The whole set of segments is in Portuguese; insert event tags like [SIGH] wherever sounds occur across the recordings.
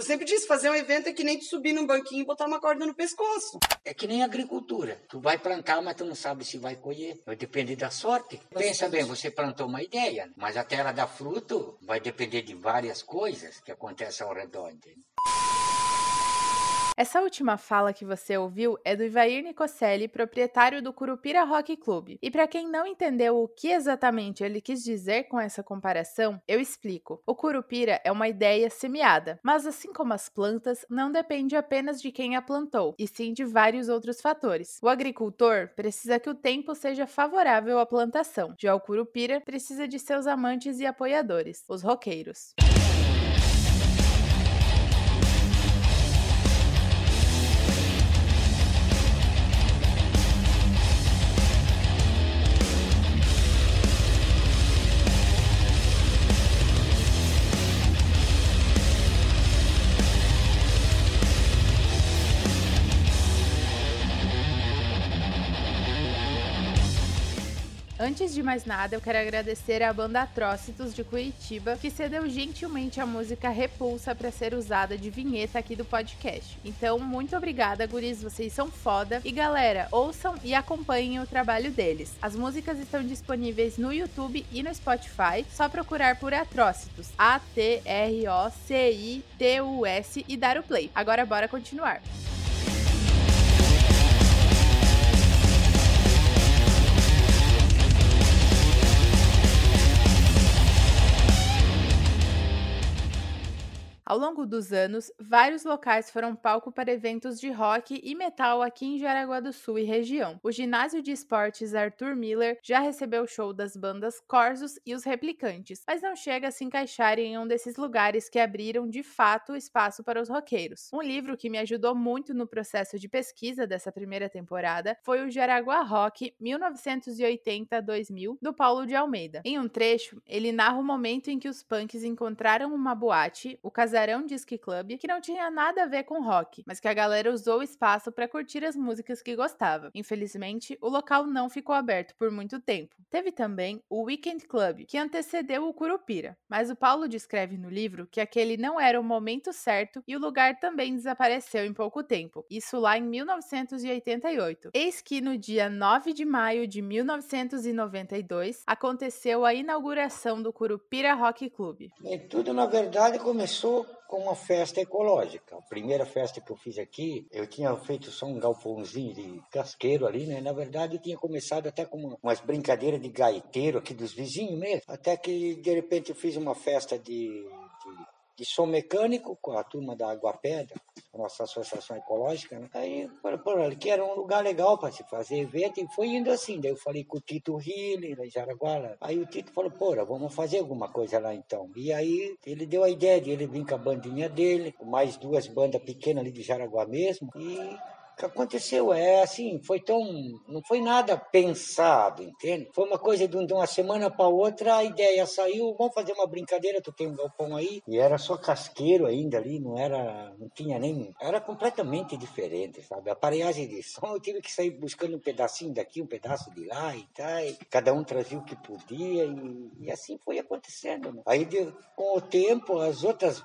Eu sempre disse, fazer um evento é que nem tu subir num banquinho e botar uma corda no pescoço. É que nem agricultura. Tu vai plantar, mas tu não sabe se vai colher. Vai depender da sorte. Pensa bem, você plantou uma ideia, mas a terra dá fruto vai depender de várias coisas que acontecem ao redor. Entende? Essa última fala que você ouviu é do Ivair Nicocelli, proprietário do Curupira Rock Club. E para quem não entendeu o que exatamente ele quis dizer com essa comparação, eu explico. O Curupira é uma ideia semeada, mas assim como as plantas, não depende apenas de quem a plantou, e sim de vários outros fatores. O agricultor precisa que o tempo seja favorável à plantação, já o Curupira precisa de seus amantes e apoiadores, os roqueiros. De mais nada, eu quero agradecer à banda Atrocitos de Curitiba, que cedeu gentilmente a música Repulsa para ser usada de vinheta aqui do podcast. Então, muito obrigada, guris, vocês são foda. E galera, ouçam e acompanhem o trabalho deles. As músicas estão disponíveis no YouTube e no Spotify, só procurar por Atrocitos, A-T-R-O-C-I-T-U-S e dar o play. Agora bora continuar. Ao longo dos anos, vários locais foram palco para eventos de rock e metal aqui em Jaraguá do Sul e região. O ginásio de esportes Arthur Miller já recebeu show das bandas Corsos e os Replicantes, mas não chega a se encaixar em um desses lugares que abriram de fato espaço para os roqueiros. Um livro que me ajudou muito no processo de pesquisa dessa primeira temporada foi o Jaraguá Rock 1980-2000 do Paulo de Almeida. Em um trecho, ele narra o momento em que os punks encontraram uma boate, o casal Casarão Disc Club, que não tinha nada a ver com rock, mas que a galera usou o espaço para curtir as músicas que gostava. Infelizmente, o local não ficou aberto por muito tempo. Teve também o Weekend Club, que antecedeu o Curupira, mas o Paulo descreve no livro que aquele não era o momento certo e o lugar também desapareceu em pouco tempo, isso lá em 1988. Eis que no dia 9 de maio de 1992 aconteceu a inauguração do Curupira Rock Club. E tudo, na verdade, começou com uma festa ecológica. A primeira festa que eu fiz aqui, eu tinha feito só um galpãozinho de casqueiro ali, né? Na verdade, eu tinha começado até com umas brincadeiras de gaiteiro aqui dos vizinhos mesmo. Até que, de repente, eu fiz uma festa de, de som mecânico com a turma da Água Pedra, a nossa associação ecológica, né? Aí, ali, que era um lugar legal para se fazer evento, e foi indo assim. Daí eu falei com o Tito lá em Jaraguá. Aí o Tito falou, porra, vamos fazer alguma coisa lá então. E aí ele deu a ideia de ele vir com a bandinha dele, mais duas bandas pequenas ali de Jaraguá mesmo, e que aconteceu. É assim, foi tão. Não foi nada pensado, entende? Foi uma coisa de, uma semana para outra, a ideia saiu, vamos fazer uma brincadeira, tu tem um galpão aí. E era só casqueiro ainda ali, não era. Não tinha nem. Era completamente diferente, sabe? A aparelhagem de som, eu tive que sair buscando um pedacinho daqui, um pedaço de lá e tal. E cada um trazia o que podia, e, e assim foi acontecendo. Né? Aí, de, com o tempo, as outras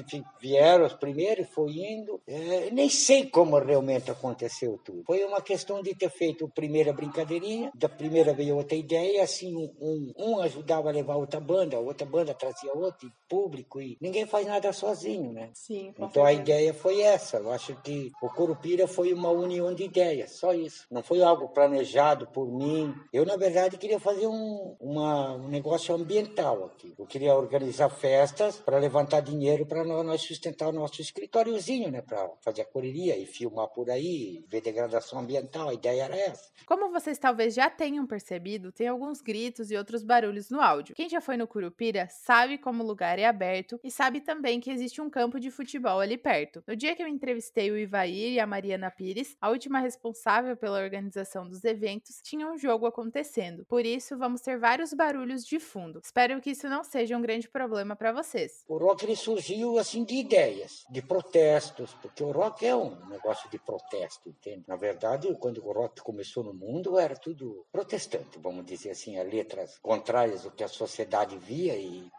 que vieram os primeiros, foi indo. É, nem sei como realmente aconteceu tudo. Foi uma questão de ter feito a primeira brincadeirinha, da primeira veio outra ideia, assim, um, um ajudava a levar outra banda, a outra banda trazia outro, e público, e ninguém faz nada sozinho, né? Sim. Então certeza. a ideia foi essa. Eu acho que o Curupira foi uma união de ideias, só isso. Não foi algo planejado por mim. Eu, na verdade, queria fazer um, uma, um negócio ambiental aqui. Eu queria organizar festas para levantar dinheiro para nós sustentar o nosso escritóriozinho, né? Para fazer a correria e filmar por aí, ver degradação ambiental. A ideia era essa. Como vocês talvez já tenham percebido, tem alguns gritos e outros barulhos no áudio. Quem já foi no Curupira sabe como o lugar é aberto e sabe também que existe um campo de futebol ali perto. No dia que eu entrevistei o Ivair e a Mariana Pires, a última responsável pela organização dos eventos, tinha um jogo acontecendo. Por isso, vamos ter vários barulhos de fundo. Espero que isso não seja um grande problema para vocês. O rock ele surgiu assim de ideias, de protestos, porque o rock é um negócio de protesto, entende? Na verdade, quando o rock começou no mundo, era tudo protestante, vamos dizer assim, as letras contrárias ao que a sociedade via e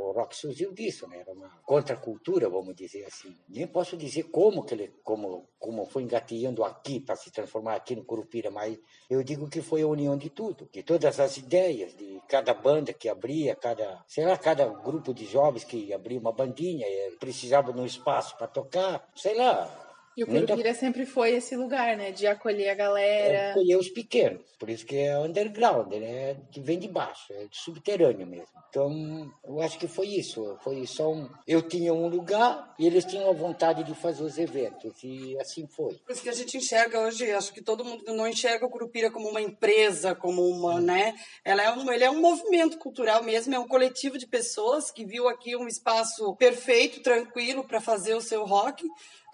o rock surgiu disso, né? Era uma contracultura, vamos dizer assim. Nem posso dizer como que ele, como, como foi engateando aqui para se transformar aqui no Curupira, mas eu digo que foi a união de tudo, de todas as ideias, de cada banda que abria, cada, sei lá, cada grupo de jovens que abria uma bandinha, precisava de um espaço para tocar, sei lá, e o Curupira Muita... sempre foi esse lugar, né? De acolher a galera. É acolher os pequenos. Por isso que é underground, né? Que vem de baixo, é subterrâneo mesmo. Então, eu acho que foi isso. Foi só um... Eu tinha um lugar e eles tinham a vontade de fazer os eventos. E assim foi. Por isso que a gente enxerga hoje, acho que todo mundo não enxerga o Curupira como uma empresa, como uma, hum. né? Ela é um, ele é um movimento cultural mesmo, é um coletivo de pessoas que viu aqui um espaço perfeito, tranquilo para fazer o seu rock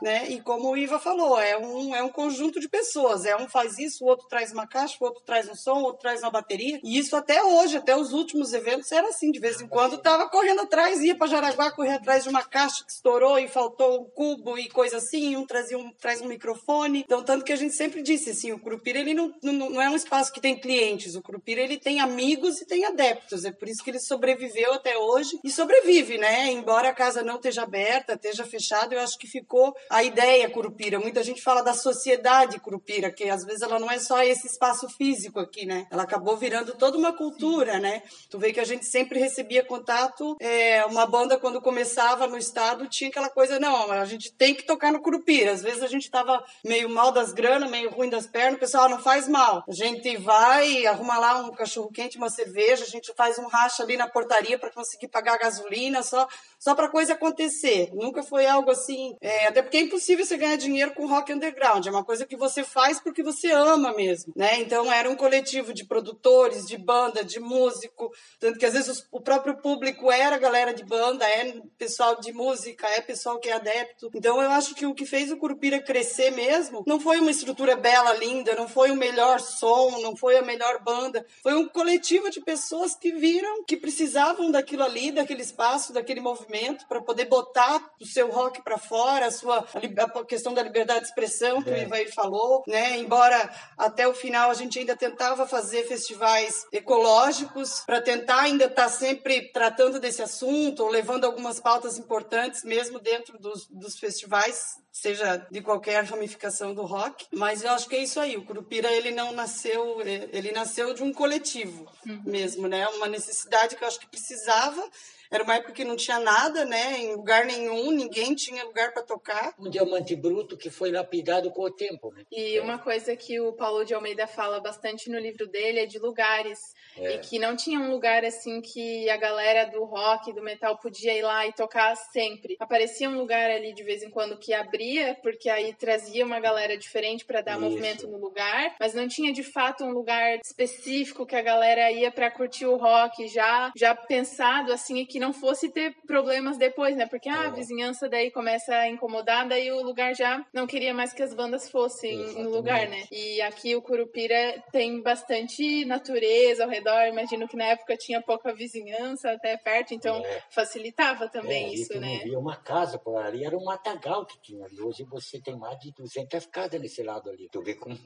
né? E como o Iva falou, é um, é um conjunto de pessoas. É um faz isso, o outro traz uma caixa, o outro traz um som, o outro traz uma bateria. E isso até hoje, até os últimos eventos, era assim. De vez em quando tava correndo atrás, ia para Jaraguá correr atrás de uma caixa que estourou e faltou um cubo e coisa assim. Um trazia um, traz um microfone. Então, tanto que a gente sempre disse assim, o Curupira ele não, não, não é um espaço que tem clientes. O Curupira ele tem amigos e tem adeptos. É por isso que ele sobreviveu até hoje e sobrevive, né? Embora a casa não esteja aberta, esteja fechada, eu acho que ficou a ideia Curupira. Muita gente fala da sociedade Curupira, que às vezes ela não é só esse espaço físico aqui, né? Ela acabou virando toda uma cultura, né? Tu vê que a gente sempre recebia contato, é, uma banda quando começava no estado tinha aquela coisa, não, a gente tem que tocar no Curupira. Às vezes a gente tava meio mal das granas, meio ruim das pernas, o pessoal ah, não faz mal. A gente vai, arruma lá um cachorro quente, uma cerveja, a gente faz um racha ali na portaria para conseguir pagar a gasolina, só só para coisa acontecer. Nunca foi algo assim, é, até porque é impossível você ganhar dinheiro com rock underground. É uma coisa que você faz porque você ama mesmo, né? Então era um coletivo de produtores, de banda, de músico, tanto que às vezes o próprio público era galera de banda, é pessoal de música, é pessoal que é adepto. Então eu acho que o que fez o Curupira crescer mesmo não foi uma estrutura bela, linda, não foi o melhor som, não foi a melhor banda, foi um coletivo de pessoas que viram que precisavam daquilo ali, daquele espaço, daquele movimento movimento para poder botar o seu rock para fora, a sua a questão da liberdade de expressão que é. o Ivair falou, né? Embora até o final a gente ainda tentava fazer festivais ecológicos para tentar ainda estar tá sempre tratando desse assunto ou levando algumas pautas importantes mesmo dentro dos, dos festivais seja de qualquer ramificação do rock, mas eu acho que é isso aí. O Curupira ele não nasceu, ele nasceu de um coletivo uhum. mesmo, né? Uma necessidade que eu acho que precisava era uma época que não tinha nada, né? Em lugar nenhum, ninguém tinha lugar para tocar. Um diamante bruto que foi lapidado com o tempo, né? E uma coisa que o Paulo de Almeida fala bastante no livro dele é de lugares. É. E que não tinha um lugar assim que a galera do rock, do metal podia ir lá e tocar sempre. Aparecia um lugar ali de vez em quando que abria, porque aí trazia uma galera diferente para dar Isso. movimento no lugar, mas não tinha de fato um lugar específico que a galera ia para curtir o rock já já pensado assim e que não fosse ter problemas depois, né? Porque ah, a é. vizinhança daí começa a incomodar, daí o lugar já não queria mais que as bandas fossem Exatamente. no lugar, né? E aqui o Curupira tem bastante natureza ao redor. Imagino que na época tinha pouca vizinhança até perto, então é. facilitava também é, isso, né? Via uma casa por ali, era um matagal que tinha ali. Hoje você tem mais de 200 casas nesse lado ali. Tu vê como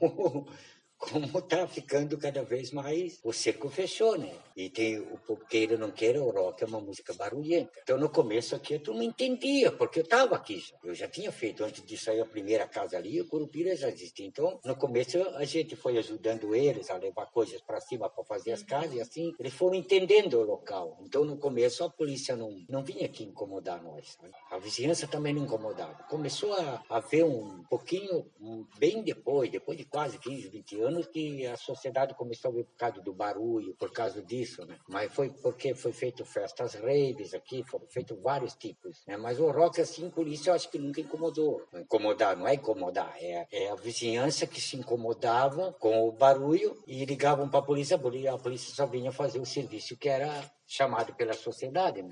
como está ficando cada vez mais, o cerco fechou, né? E tem o queira não queira, o rock é uma música barulhenta. Então no começo aqui tu não entendia, porque eu estava aqui já. Eu já tinha feito, antes de sair a primeira casa ali, o Curupira já existia. Então no começo a gente foi ajudando eles a levar coisas para cima para fazer as casas e assim eles foram entendendo o local. Então no começo a polícia não, não vinha aqui incomodar nós. Sabe? A vizinhança também não incomodava. Começou a haver um pouquinho, um, bem depois, depois de quase 15, 20 anos, anos que a sociedade começou por causa do barulho, por causa disso, né? Mas foi porque foi feito festas raves aqui, foram feitos vários tipos, né? Mas o rock, assim, por isso eu acho que nunca incomodou. Incomodar, não é incomodar, é, é a vizinhança que se incomodava com o barulho e ligavam para a polícia, a polícia só vinha fazer o serviço que era chamado pela sociedade, né?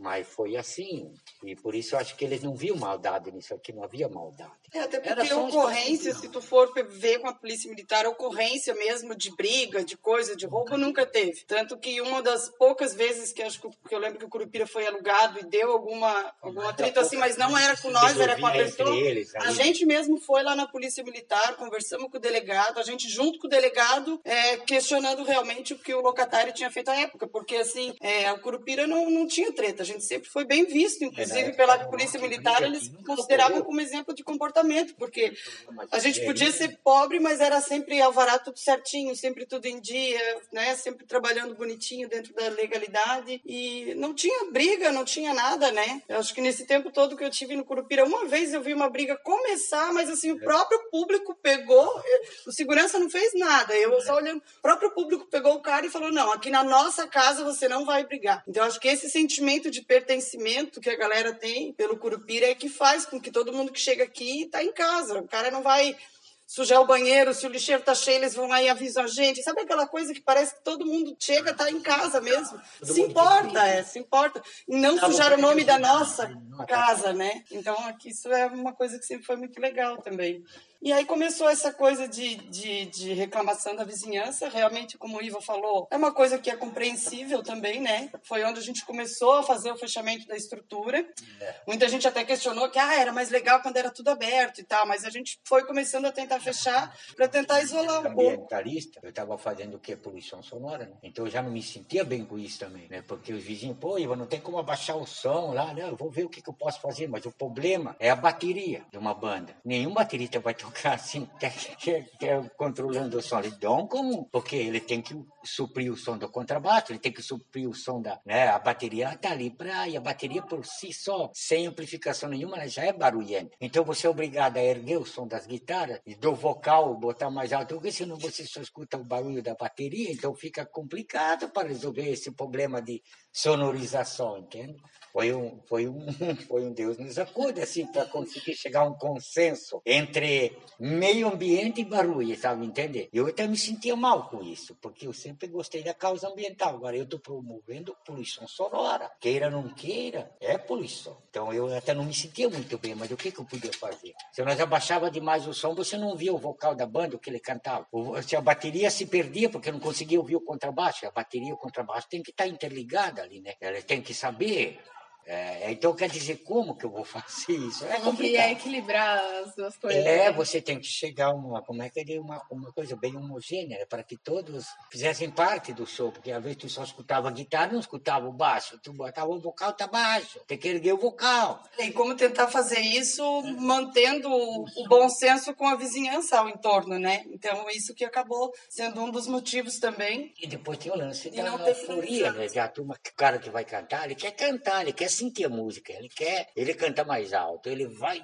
Mas foi assim. E por isso eu acho que eles não viam maldade nisso aqui, não havia maldade. É, até porque ocorrência, se tu for ver com a polícia militar, ocorrência mesmo de briga, de coisa, de roubo, nunca teve. Tanto que uma das poucas vezes que, acho que, eu lembro que o Curupira foi alugado e deu alguma, alguma treta assim, mas não era com nós, era com a pessoa. Eles, a gente mesmo foi lá na polícia militar, conversamos com o delegado, a gente junto com o delegado, é, questionando realmente o que o locatário tinha feito à época, porque assim, é, o Curupira não, não tinha treta, gente sempre foi bem visto, inclusive pela polícia militar, eles consideravam como exemplo de comportamento, porque a gente podia ser pobre, mas era sempre alvará tudo certinho, sempre tudo em dia, né? Sempre trabalhando bonitinho dentro da legalidade e não tinha briga, não tinha nada, né? Eu acho que nesse tempo todo que eu tive no Curupira, uma vez eu vi uma briga começar, mas assim, o próprio público pegou, o segurança não fez nada, eu só olhando, o próprio público pegou o cara e falou: "Não, aqui na nossa casa você não vai brigar". Então acho que esse sentimento de pertencimento que a galera tem pelo Curupira é que faz com que todo mundo que chega aqui tá em casa. O cara não vai sujar o banheiro, se o lixeiro tá cheio, eles vão lá e avisam a gente. Sabe aquela coisa que parece que todo mundo chega, tá em casa mesmo? Todo se importa, é, se importa. Não tá sujar o nome da nossa casa, né? Então, aqui isso é uma coisa que sempre foi muito legal também. E aí começou essa coisa de, de, de, reclamação da vizinhança. Realmente, como o Iva falou, é uma coisa que é compreensível também, né? Foi onde a gente começou a fazer o fechamento da estrutura. É. Muita gente até questionou que ah, era mais legal quando era tudo aberto e tal, mas a gente foi começando a tentar fechar para tentar isolar um pouco. Ambientalista, eu estava fazendo o que? Poluição sonora, né? Então eu já não me sentia bem com isso também, né? Porque os vizinhos, pô, Iva, não tem como abaixar o som lá, né? Eu vou ver o que, que eu posso fazer, mas o problema é a bateria de uma banda. Nenhum baterista vai assim, quer controlando o som. Então, como? Porque ele tem que suprir o som do contrabaixo, ele tem que suprir o som da. Né? A bateria está ali para. E a bateria por si só, sem amplificação nenhuma, ela já é barulhenta. Então você é obrigado a erguer o som das guitarras e do vocal botar mais alto, porque senão você só escuta o barulho da bateria, então fica complicado para resolver esse problema de sonorização, entende? Foi um, foi um, [LAUGHS] foi um Deus nos acuda, assim, para conseguir chegar a um consenso entre meio ambiente e barulho, sabe entender? Eu até me sentia mal com isso, porque eu sempre gostei da causa ambiental. Agora eu estou promovendo poluição sonora, queira ou não queira, é poluição. Então eu até não me sentia muito bem, mas o que, que eu podia fazer? Se nós abaixava demais o som, você não via o vocal da banda, o que ele cantava. Se a bateria se perdia, porque não conseguia ouvir o contrabaixo, a bateria e o contrabaixo tem que estar interligada ali, né? Ela tem que saber é, então, quer dizer, como que eu vou [LAUGHS] fazer isso? É complicado. é equilibrar as duas coisas. É, né? você tem que chegar a uma, como é que é, uma, uma coisa bem homogênea, para que todos fizessem parte do show, porque às vezes tu só escutava a guitarra, não escutava o baixo, tu botava o vocal, tá baixo, tem que erguer o vocal. E como tentar fazer isso mantendo o bom senso com a vizinhança ao entorno, né? Então, isso que acabou sendo um dos motivos também. E depois tem o lance da furia, né? Da turma, o cara que vai cantar, ele quer cantar, ele quer sentir a música, ele quer, ele canta mais alto, ele vai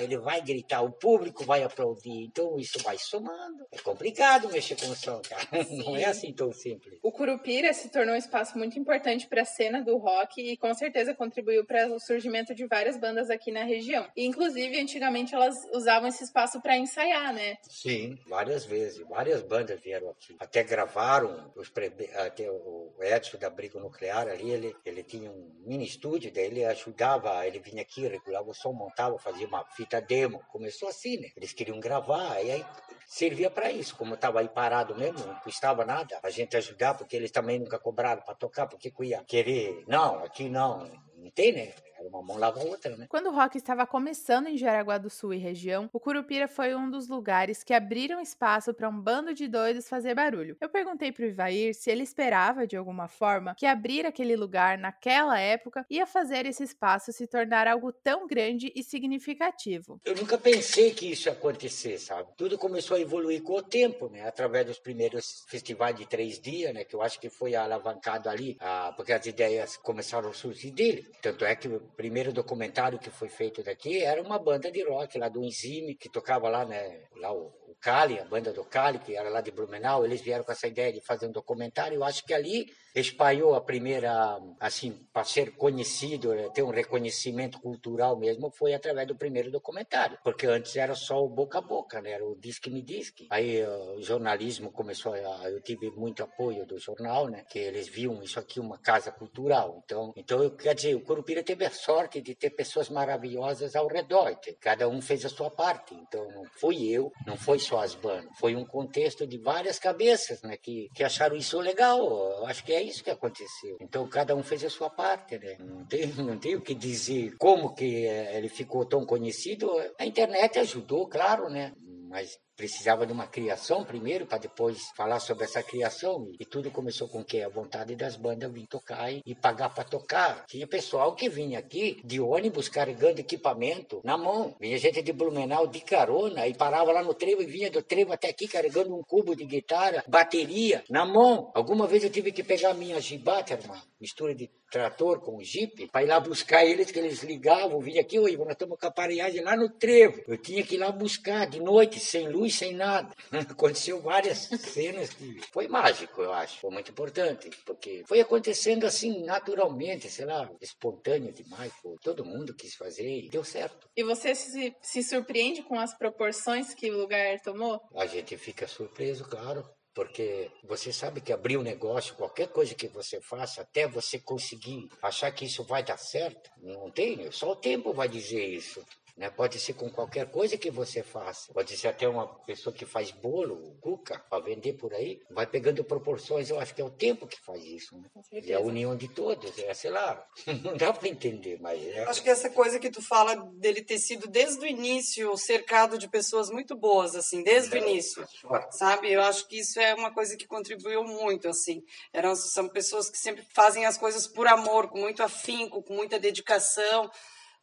ele vai gritar, o público vai aplaudir, então isso vai somando. É complicado mexer com o som, cara. Sim. [LAUGHS] Não é assim tão simples. O Curupira se tornou um espaço muito importante para a cena do rock e com certeza contribuiu para o surgimento de várias bandas aqui na região. E, inclusive, antigamente elas usavam esse espaço para ensaiar, né? Sim, várias vezes. Várias bandas vieram aqui. Até gravaram, os pre... até o Edson da Briga Nuclear ali, ele, ele tinha um mini estúdio, daí ele ajudava, ele vinha aqui, regulava o som, montava, fazia uma fita demo. Começou assim, né? Eles queriam gravar, e aí servia para isso. Como estava aí parado mesmo, não custava nada a gente ajudar, porque eles também nunca cobraram para tocar, porque ia querer, não, aqui não, não tem, né? Uma mão lava a outra, né? Quando o rock estava começando em Jaraguá do Sul e região, o Curupira foi um dos lugares que abriram espaço para um bando de doidos fazer barulho. Eu perguntei pro Ivair se ele esperava, de alguma forma, que abrir aquele lugar naquela época ia fazer esse espaço se tornar algo tão grande e significativo. Eu nunca pensei que isso ia acontecer, sabe? Tudo começou a evoluir com o tempo, né? Através dos primeiros festivais de três dias, né? Que eu acho que foi alavancado ali, ah, porque as ideias começaram a surgir dele. Tanto é que primeiro documentário que foi feito daqui era uma banda de rock lá do Enzime, que tocava lá, né? Lá o, o Cali, a banda do Cali, que era lá de Blumenau, eles vieram com essa ideia de fazer um documentário. Eu acho que ali espalhou a primeira, assim, para ser conhecido, eh, ter um reconhecimento cultural mesmo, foi através do primeiro documentário, porque antes era só o boca a boca, né? Era o disque me disque. Aí o jornalismo começou eu tive muito apoio do jornal, né? Que eles viam isso aqui uma casa cultural. Então, então quer dizer, o Curupira teve a sorte de ter pessoas maravilhosas ao redor. Cada um fez a sua parte. Então, não fui eu, não foi só as bandas, foi um contexto de várias cabeças, né? Que, que acharam isso legal. Eu acho que é isso que aconteceu. Então cada um fez a sua parte, né? Não tem, não tem o que dizer como que eh, ele ficou tão conhecido. A internet ajudou, claro, né? Mas precisava de uma criação primeiro para depois falar sobre essa criação e tudo começou com que a vontade das bandas vir tocar e, pagar para tocar. Tinha pessoal que vinha aqui de ônibus carregando equipamento na mão. Vinha gente de Blumenau de carona e parava lá no trevo e vinha do trevo até aqui carregando um cubo de guitarra bateria na mão. Alguma vez eu tive que pegar minha gibata uma mistura de trator com jipe para ir lá buscar eles que eles ligavam vinha aqui oi nós estamos com a aparelhagem lá no trevo eu tinha que ir lá buscar de noite sem luz sem nada. [LAUGHS] Aconteceu várias [LAUGHS] cenas que foi mágico, eu acho. Foi muito importante, porque foi acontecendo assim naturalmente, sei lá, espontâneo demais. Todo mundo quis fazer e deu certo. E você se, se surpreende com as proporções que o lugar tomou? A gente fica surpreso, claro porque você sabe que abrir um negócio, qualquer coisa que você faça, até você conseguir achar que isso vai dar certo, não tem, só o tempo vai dizer isso. Né? Pode ser com qualquer coisa que você faça. Pode ser até uma pessoa que faz bolo, cuca, para vender por aí. Vai pegando proporções. Eu acho que é o tempo que faz isso. Né? É a união de todos. É, sei lá, [LAUGHS] não dá para entender, mas... É... Acho que essa coisa que tu fala dele ter sido desde o início cercado de pessoas muito boas, assim, desde o início, sabe? Eu acho que isso é uma coisa que contribuiu muito, assim. Eram, são pessoas que sempre fazem as coisas por amor, com muito afinco, com muita dedicação,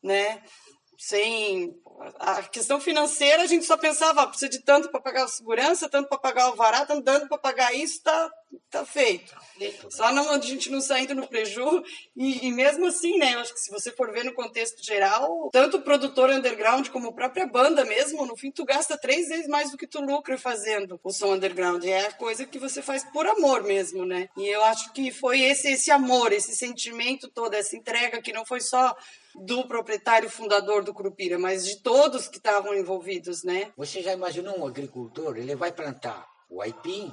né? Sem a questão financeira a gente só pensava ah, precisa de tanto para pagar a segurança tanto para pagar o vará tanto para pagar isso tá tá feito. Só não a gente não saindo no preju. E, e, mesmo assim né eu acho que se você for ver no contexto geral tanto o produtor underground como a própria banda mesmo no fim tu gasta três vezes mais do que tu lucra fazendo o som underground. É a coisa que você faz por amor mesmo né? E eu acho que foi esse esse amor esse sentimento todo essa entrega que não foi só do proprietário fundador do Curupira, mas de todos que estavam envolvidos, né? Você já imaginou um agricultor? Ele vai plantar o aipim,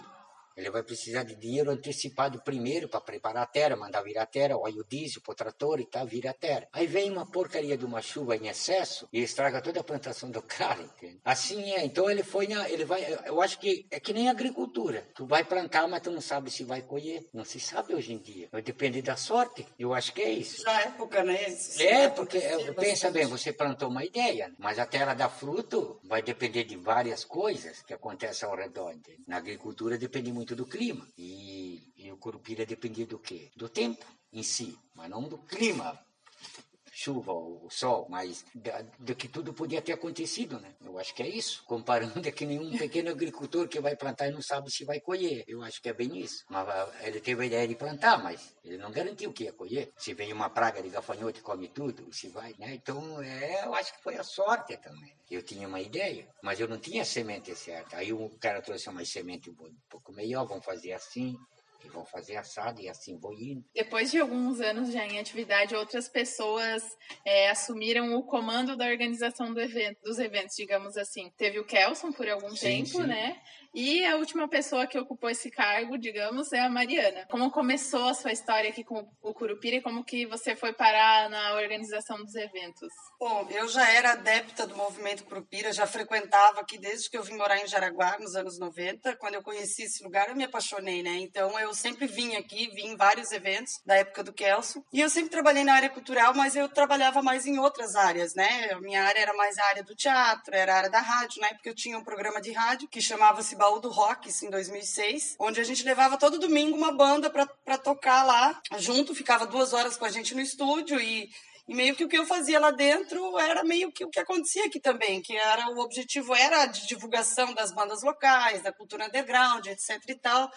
ele vai precisar de dinheiro antecipado primeiro para preparar a terra, mandar virar a terra, óleo diesel para o trator e tal, vira a terra. Aí vem uma porcaria de uma chuva em excesso e estraga toda a plantação do cara, entende? Assim é. Então ele foi, na, ele vai, eu acho que é que nem agricultura. Tu vai plantar, mas tu não sabe se vai colher. Não se sabe hoje em dia. Vai depender da sorte. Eu acho que é isso. Na época, né? É, porque pensa bem, você plantou uma ideia, mas a terra dá fruto vai depender de várias coisas que acontecem ao redor. Entende? Na agricultura depende muito do clima. E, e o Curupira dependia do quê? Do tempo em si, mas não do clima chuva, o sol, mas do que tudo podia ter acontecido, né? Eu acho que é isso. Comparando [LAUGHS] é que nenhum pequeno agricultor que vai plantar e não sabe se vai colher. Eu acho que é bem isso. Mas ah, ele teve a ideia de plantar, mas ele não garantiu que ia colher. Se vem uma praga de gafanhoto e come tudo, se vai, né? Então, é, eu acho que foi a sorte também. Eu tinha uma ideia, mas eu não tinha semente certa. Aí o cara trouxe uma semente um pouco melhor, vamos fazer assim, e vou fazer assado e assim vou indo. Depois de alguns anos já em atividade, outras pessoas é, assumiram o comando da organização do evento, dos eventos, digamos assim. Teve o Kelson por algum sim, tempo, sim. né? E a última pessoa que ocupou esse cargo, digamos, é a Mariana. Como começou a sua história aqui com o Curupira e como que você foi parar na organização dos eventos? Bom, eu já era adepta do movimento Curupira, já frequentava aqui desde que eu vim morar em Jaraguá, nos anos 90. Quando eu conheci esse lugar, eu me apaixonei, né? Então eu sempre vim aqui, vim em vários eventos da época do Kelso. E eu sempre trabalhei na área cultural, mas eu trabalhava mais em outras áreas, né? A minha área era mais a área do teatro, era a área da rádio, né? Porque eu tinha um programa de rádio que chamava-se Baú do Rock, em 2006, onde a gente levava todo domingo uma banda para tocar lá junto, ficava duas horas com a gente no estúdio e e meio que o que eu fazia lá dentro era meio que o que acontecia aqui também, que era o objetivo era de divulgação das bandas locais, da cultura underground, etc e tal.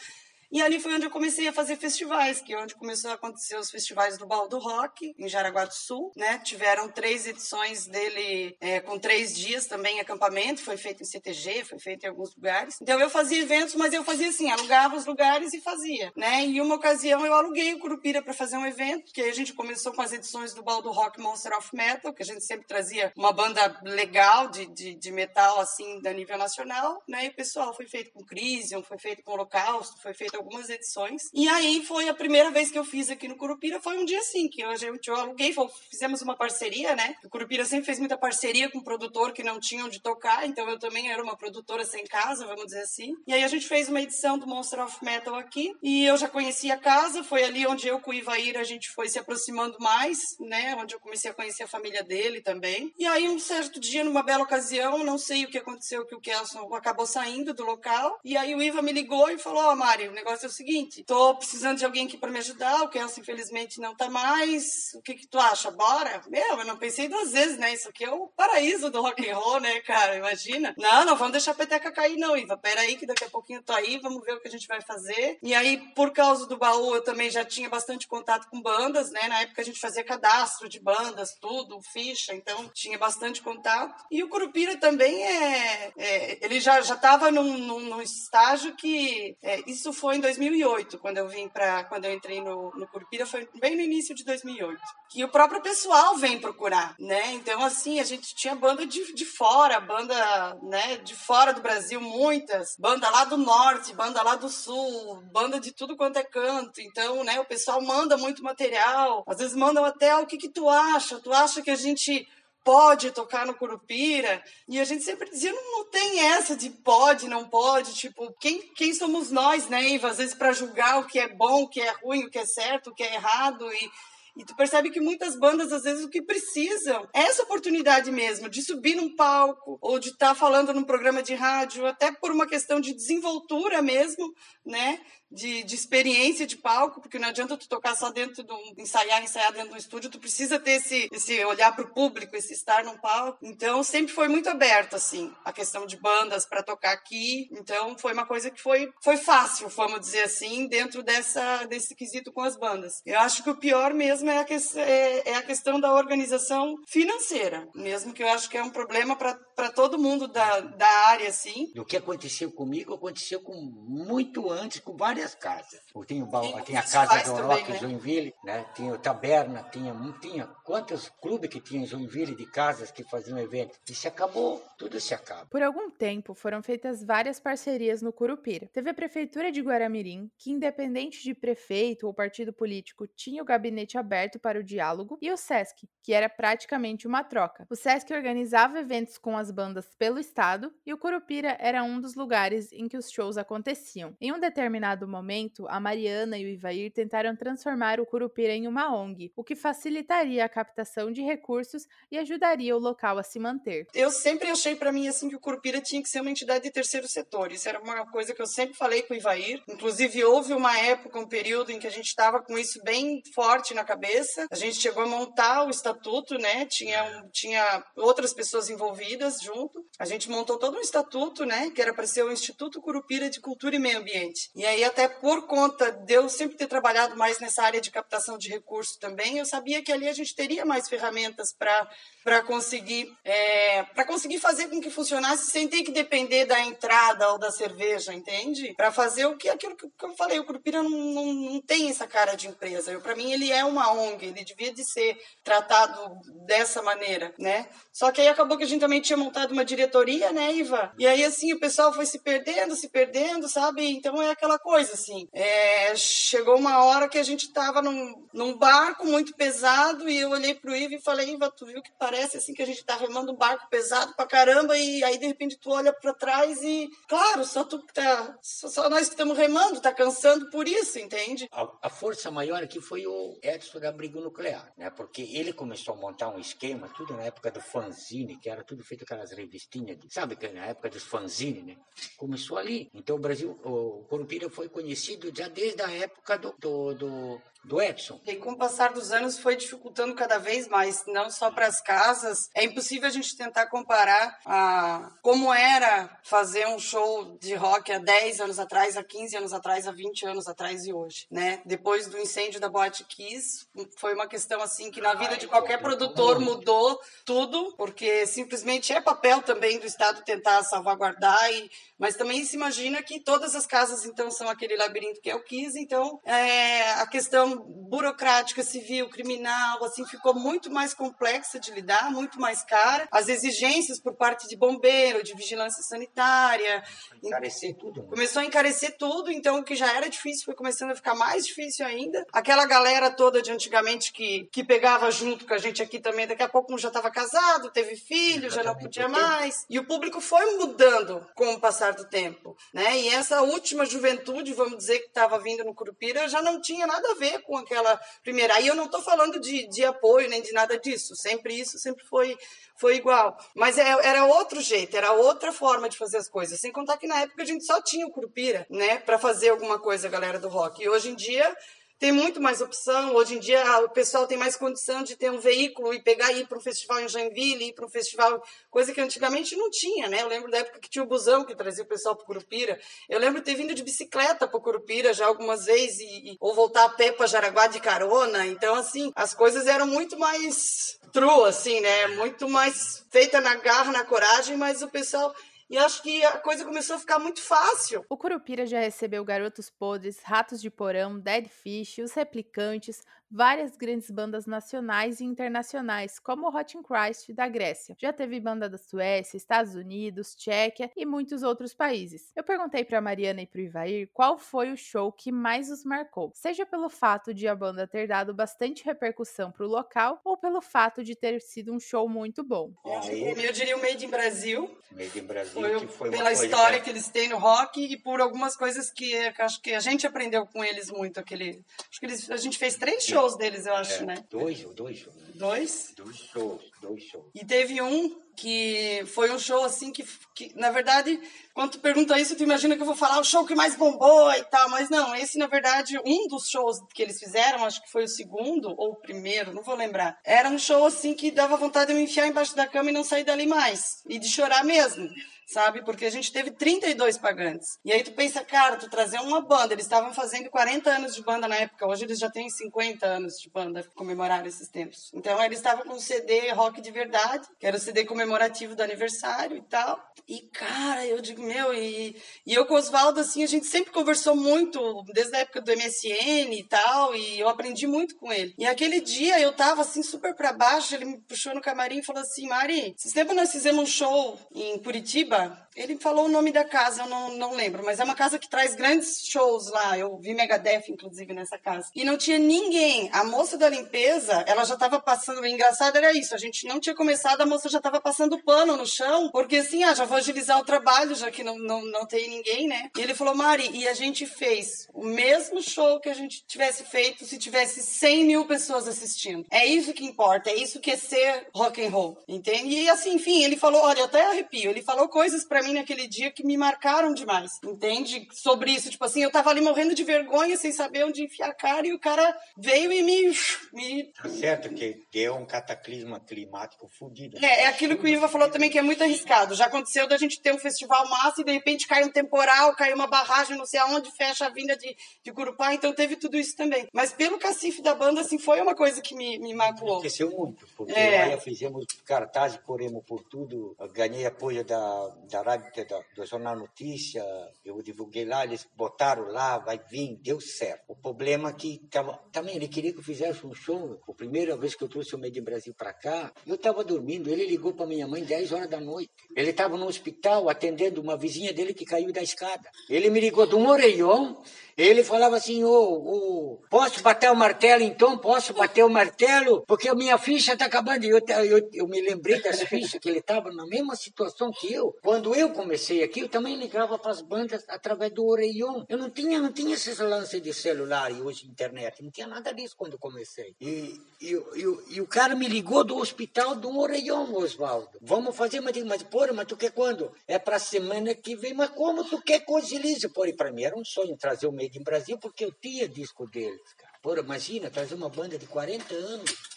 E ali foi onde eu comecei a fazer festivais, que é onde começou a acontecer os festivais do Baldo Rock, em Jaraguá do Sul, né? Tiveram três edições dele é, com três dias também, acampamento, foi feito em CTG, foi feito em alguns lugares. Então eu fazia eventos, mas eu fazia assim, alugava os lugares e fazia, né? E uma ocasião eu aluguei o Curupira para fazer um evento, que aí a gente começou com as edições do Baldo Rock Monster of Metal, que a gente sempre trazia uma banda legal de, de, de metal, assim, da nível nacional, né? E o pessoal foi feito com Crisium, foi feito com Holocausto, foi feito algumas edições. E aí foi a primeira vez que eu fiz aqui no Curupira, foi um dia assim, que hoje eu, eu aluguei, fizemos uma parceria, né? O Curupira sempre fez muita parceria com produtor que não tinha onde tocar, então eu também era uma produtora sem casa, vamos dizer assim. E aí a gente fez uma edição do Monster of Metal aqui, e eu já conhecia a casa, foi ali onde eu com o Ivair a gente foi se aproximando mais, né? Onde eu comecei a conhecer a família dele também. E aí um certo dia, numa bela ocasião, não sei o que aconteceu, que o Kelson acabou saindo do local, e aí o Iva me ligou e falou, ó, oh, o negócio é o seguinte, tô precisando de alguém aqui para me ajudar, o Kelson infelizmente não tá mais, o que que tu acha? Bora? Meu, eu não pensei duas vezes, né? Isso aqui é o paraíso do rock and roll, né, cara? Imagina. Não, não vamos deixar a peteca cair não, Iva. Pera aí que daqui a pouquinho eu tô aí, vamos ver o que a gente vai fazer. E aí, por causa do baú, eu também já tinha bastante contato com bandas, né? Na época a gente fazia cadastro de bandas, tudo, ficha, então tinha bastante contato. E o Curupira também é, é ele já já estava num, num, num, estágio que é, isso foi em 2008, quando eu vim para quando eu entrei no, no Curupira, foi bem no início de 2008. Que o próprio pessoal vem procurar, né? Então assim, a gente tinha banda de, de fora, banda, né, de fora do Brasil, muitas, banda lá do norte, banda lá do sul, banda de tudo quanto é canto. Então, né, o pessoal manda muito material, às vezes mandam até o que que tu acha? Tu acha que a gente pode tocar no Curupira. E a gente sempre dizia, não, não tem essa de pode, não pode. Tipo, quem, quem somos nós, né, Iva? Às vezes para julgar o que é bom, o que é ruim, o que é certo, o que é errado. E, e tu percebe que muitas bandas, às vezes, o que precisam é essa oportunidade mesmo, de subir num palco, ou de estar tá falando num programa de rádio, até por uma questão de desenvoltura mesmo, né? De, de experiência de palco, porque não adianta tu tocar só dentro de um, ensaiar, ensaiar dentro de um estúdio, tu precisa ter esse, esse olhar para o público, esse estar num palco. Então, sempre foi muito aberto, assim, a questão de bandas para tocar aqui. Então, foi uma coisa que foi, foi fácil, vamos dizer assim, dentro dessa, desse quesito com as bandas. Eu acho que o pior mesmo é a, que, é, é a questão da organização financeira, mesmo que eu acho que é um problema para todo mundo da, da área, assim. O que aconteceu comigo aconteceu com muito antes, com várias várias casas. Tinha, a Casa do Rock né? Joinville, né? tinha o Taberna, tinha, tinha quantos clubes que tinha em Joinville de casas que faziam eventos. E se acabou, tudo se acaba. Por algum tempo foram feitas várias parcerias no Curupira. Teve a Prefeitura de Guaramirim, que independente de prefeito ou partido político, tinha o gabinete aberto para o diálogo, e o SESC, que era praticamente uma troca. O SESC organizava eventos com as bandas pelo estado e o Curupira era um dos lugares em que os shows aconteciam. Em um determinado momento, a Mariana e o Ivair tentaram transformar o Curupira em uma ONG, o que facilitaria a captação de recursos e ajudaria o local a se manter. Eu sempre achei para mim assim que o Curupira tinha que ser uma entidade de terceiro setor. Isso era uma coisa que eu sempre falei com o Ivair. Inclusive houve uma época, um período em que a gente estava com isso bem forte na cabeça. A gente chegou a montar o estatuto, né? Tinha tinha outras pessoas envolvidas junto. A gente montou todo um estatuto, né, que era para ser o Instituto Curupira de Cultura e Meio Ambiente. E aí até por conta de eu sempre ter trabalhado mais nessa área de captação de recursos também, eu sabia que ali a gente teria mais ferramentas para conseguir é, para conseguir fazer com que funcionasse sem ter que depender da entrada ou da cerveja, entende? Para fazer o que aquilo que eu falei, o Curupira não, não, não tem essa cara de empresa. Para mim ele é uma ONG, ele devia de ser tratado dessa maneira, né? Só que aí acabou que a gente também tinha montado uma diretoria, né, Iva? E aí assim o pessoal foi se perdendo, se perdendo, sabe? Então é aquela coisa assim. É, chegou uma hora que a gente tava num, num barco muito pesado e eu olhei pro Iva e falei, Iva, tu viu que parece assim que a gente tá remando um barco pesado pra caramba e aí de repente tu olha para trás e, claro, só tu que tá, só, só nós que estamos remando, tá cansando por isso, entende? A, a, força maior aqui foi o Edson da Nuclear, né? Porque ele começou a montar um esquema, tudo na época do fanzine, que era tudo feito aquelas revistinhas, de, sabe, que na época dos fanzine, né? Começou ali. Então o Brasil, o Curupira foi conhecido já desde a época do, do, do do Edson. E com o passar dos anos foi dificultando cada vez mais, não só para as casas. É impossível a gente tentar comparar a como era fazer um show de rock há 10 anos atrás, há 15 anos atrás, há 20 anos atrás e hoje, né? Depois do incêndio da Boate Kiss, foi uma questão assim que na vida de qualquer produtor mudou tudo, porque simplesmente é papel também do Estado tentar salvaguardar e mas também se imagina que todas as casas, então, são aquele labirinto que é o Kiss, então é, a questão burocrática, civil, criminal, assim, ficou muito mais complexa de lidar, muito mais cara. As exigências por parte de bombeiro, de vigilância sanitária. Encarecer tudo. Né? Começou a encarecer tudo, então o que já era difícil foi começando a ficar mais difícil ainda. Aquela galera toda de antigamente que, que pegava junto com a gente aqui também, daqui a pouco um já estava casado, teve filho, já não podia mais. E o público foi mudando com o passar passar do tempo, né? E essa última juventude, vamos dizer, que estava vindo no Curupira, já não tinha nada a ver com aquela primeira. Aí eu não estou falando de, de apoio nem de nada disso, sempre isso sempre foi foi igual. Mas é, era outro jeito, era outra forma de fazer as coisas. Sem contar que na época a gente só tinha o Curupira, né, para fazer alguma coisa, galera do rock. E hoje em dia tem muito mais opção. Hoje em dia o pessoal tem mais condição de ter um veículo e pegar e ir para um festival em Joinville, ir para um festival, coisa que antigamente não tinha, né? Eu lembro da época que tinha o busão que trazia o pessoal para Curupira. Eu lembro de ter vindo de bicicleta para Curupira já algumas vezes e, e, ou voltar a pé para Jaraguá de carona. Então assim, as coisas eram muito mais true assim, né? Muito mais feita na garra, na coragem, mas o pessoal e acho que a coisa começou a ficar muito fácil. O Curupira já recebeu Garotos Podres, Ratos de Porão, Dead Fish, Os Replicantes, várias grandes bandas nacionais e internacionais, como o Hot in Christ da Grécia. Já teve banda da Suécia, Estados Unidos, Tchequia e muitos outros países. Eu perguntei para Mariana e para o Ivair qual foi o show que mais os marcou, seja pelo fato de a banda ter dado bastante repercussão para o local ou pelo fato de ter sido um show muito bom. Aí, eu diria o Made in Brasil. Made in Brasil, foi, que foi pela história que... que eles têm no rock e por algumas coisas que, que acho que a gente aprendeu com eles muito. Aquele, acho que eles, a gente fez três shows shows deles, eu acho, é, né? Dois, dois shows. Né? Dois? Dois shows, dois shows. E teve um que foi um show assim que, que, na verdade, quando tu pergunta isso, tu imagina que eu vou falar o show que mais bombou e tal, mas não, esse, na verdade, um dos shows que eles fizeram, acho que foi o segundo ou o primeiro, não vou lembrar, era um show assim que dava vontade de me enfiar embaixo da cama e não sair dali mais, e de chorar mesmo sabe? Porque a gente teve 32 pagantes. E aí tu pensa, cara, tu trazer uma banda, eles estavam fazendo 40 anos de banda na época, hoje eles já têm 50 anos de banda comemorar esses tempos. Então eles estavam com um CD rock de verdade, que era o CD comemorativo do aniversário e tal. E cara, eu digo, meu, e, e eu com o Oswaldo, assim, a gente sempre conversou muito, desde a época do MSN e tal, e eu aprendi muito com ele. E aquele dia eu tava assim super para baixo, ele me puxou no camarim e falou assim: Mari, esse tempo nós fizemos um show em Curitiba Amen ele falou o nome da casa, eu não, não lembro, mas é uma casa que traz grandes shows lá. Eu vi Megadeth, inclusive, nessa casa. E não tinha ninguém. A moça da limpeza, ela já estava passando. O engraçado era isso: a gente não tinha começado, a moça já estava passando pano no chão, porque assim, ah, já vou agilizar o trabalho, já que não, não, não tem ninguém, né? E ele falou, Mari, e a gente fez o mesmo show que a gente tivesse feito se tivesse 100 mil pessoas assistindo. É isso que importa, é isso que é ser rock and roll, entende? E assim, enfim, ele falou, olha, eu até arrepio, ele falou coisas para mim naquele dia que me marcaram demais, entende? Sobre isso, tipo assim, eu tava ali morrendo de vergonha, sem saber onde enfiar a cara, e o cara veio e me. me... Tá certo que deu um cataclisma climático fudido. Né? É, é aquilo que o Iva falou também que é muito arriscado. Já aconteceu da gente ter um festival massa e de repente cai um temporal, cai uma barragem, não sei aonde, fecha a vinda de, de Curupá, então teve tudo isso também. Mas pelo cacife da banda, assim, foi uma coisa que me, me magoou. Aconteceu muito, porque é. aí fizemos cartaz, corremos por tudo, ganhei apoio da, da rádio, da, do Jornal Notícia, eu divulguei lá, eles botaram lá, vai vir, deu certo. O problema é que tava, também ele queria que eu fizesse um show, a primeira vez que eu trouxe o Made in Brasil para cá, eu estava dormindo, ele ligou para minha mãe 10 horas da noite. Ele estava no hospital atendendo uma vizinha dele que caiu da escada. Ele me ligou do Moreion, ele falava assim, ô, oh, oh, posso bater o martelo então? Posso bater o martelo? Porque a minha ficha está acabando. E eu, eu, eu me lembrei das fichas que ele estava na mesma situação que eu. Quando eu comecei aqui, eu também ligava para as bandas através do Oreion. Eu não tinha, não tinha esses lances de celular e hoje internet. Não tinha nada disso quando eu comecei. E, e, e, e o cara me ligou do hospital do Oreion, Oswaldo. Vamos fazer, mas, mas porra, mas tu quer quando? É para semana que vem. Mas como tu quer coisa lisa? Porra, para mim era um sonho trazer o Made in Brasil, porque eu tinha disco deles, cara. Pô, imagina, trazer uma banda de 40 anos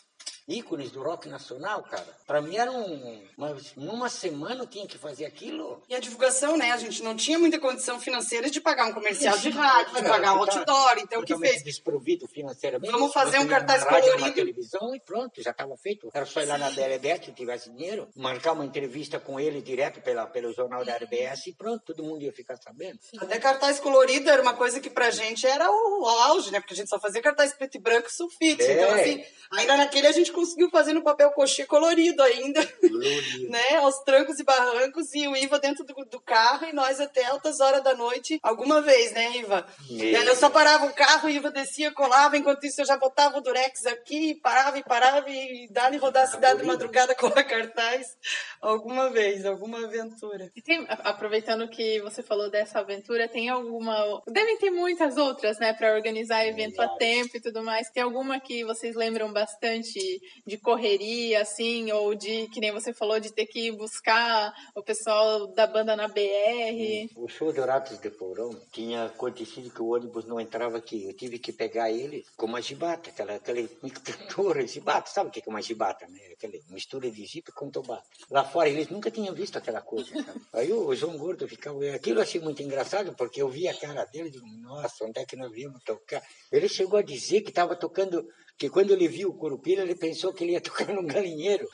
ícones do rock nacional, cara. Pra mim era um. Mas numa semana eu tinha que fazer aquilo. E a divulgação, né? A gente não tinha muita condição financeira de pagar um comercial de rádio, de pagar um outdoor. Então o que fez? desprovido financeiramente. Vamos fazer um cartaz rádio, colorido. Uma televisão e pronto, já estava feito. Era só ir lá na BLBS se tivesse dinheiro, marcar uma entrevista com ele direto pela, pelo jornal da RBS e pronto, todo mundo ia ficar sabendo. Até cartaz colorido era uma coisa que pra gente era o, o auge, né? Porque a gente só fazia cartaz preto e branco e sulfite. É. Então, assim, ainda naquele a gente conseguiu fazer no papel cochê colorido ainda, Colorido. [LAUGHS] né? Aos trancos e barrancos, e o Iva dentro do, do carro e nós até altas horas da noite, alguma vez, né, Iva? E eu só parava o carro, o Iva descia, colava, enquanto isso eu já botava o durex aqui, parava e parava e dali rodar a cidade de madrugada com a cartaz. Alguma vez, alguma aventura. E tem- aproveitando que você falou dessa aventura, tem alguma. Devem ter muitas outras, né, Pra organizar evento a tempo e tudo mais. Tem alguma que vocês lembram bastante de correria, assim, ou de, que nem você falou, de ter que buscar o pessoal da banda na BR? O show do Ratos de Porão tinha acontecido que o ônibus não entrava aqui. Eu tive que pegar ele com uma gibata, aquela, aquele microcantora, gibata. Sabe o que é uma gibata, né? Aquela mistura de jipe com tobá. Lá fora eles nunca tinham visto aquela coisa. sabe? [LAUGHS] Aí o João Gordo ficava... Aquilo eu achei muito engraçado, porque eu vi a cara dele e digo, nossa, onde é que nós viemos tocar? Ele chegou a dizer que estava tocando... Que quando ele viu o Curupira, ele pensou que ele ia [LAUGHS] tocar num galinheiro.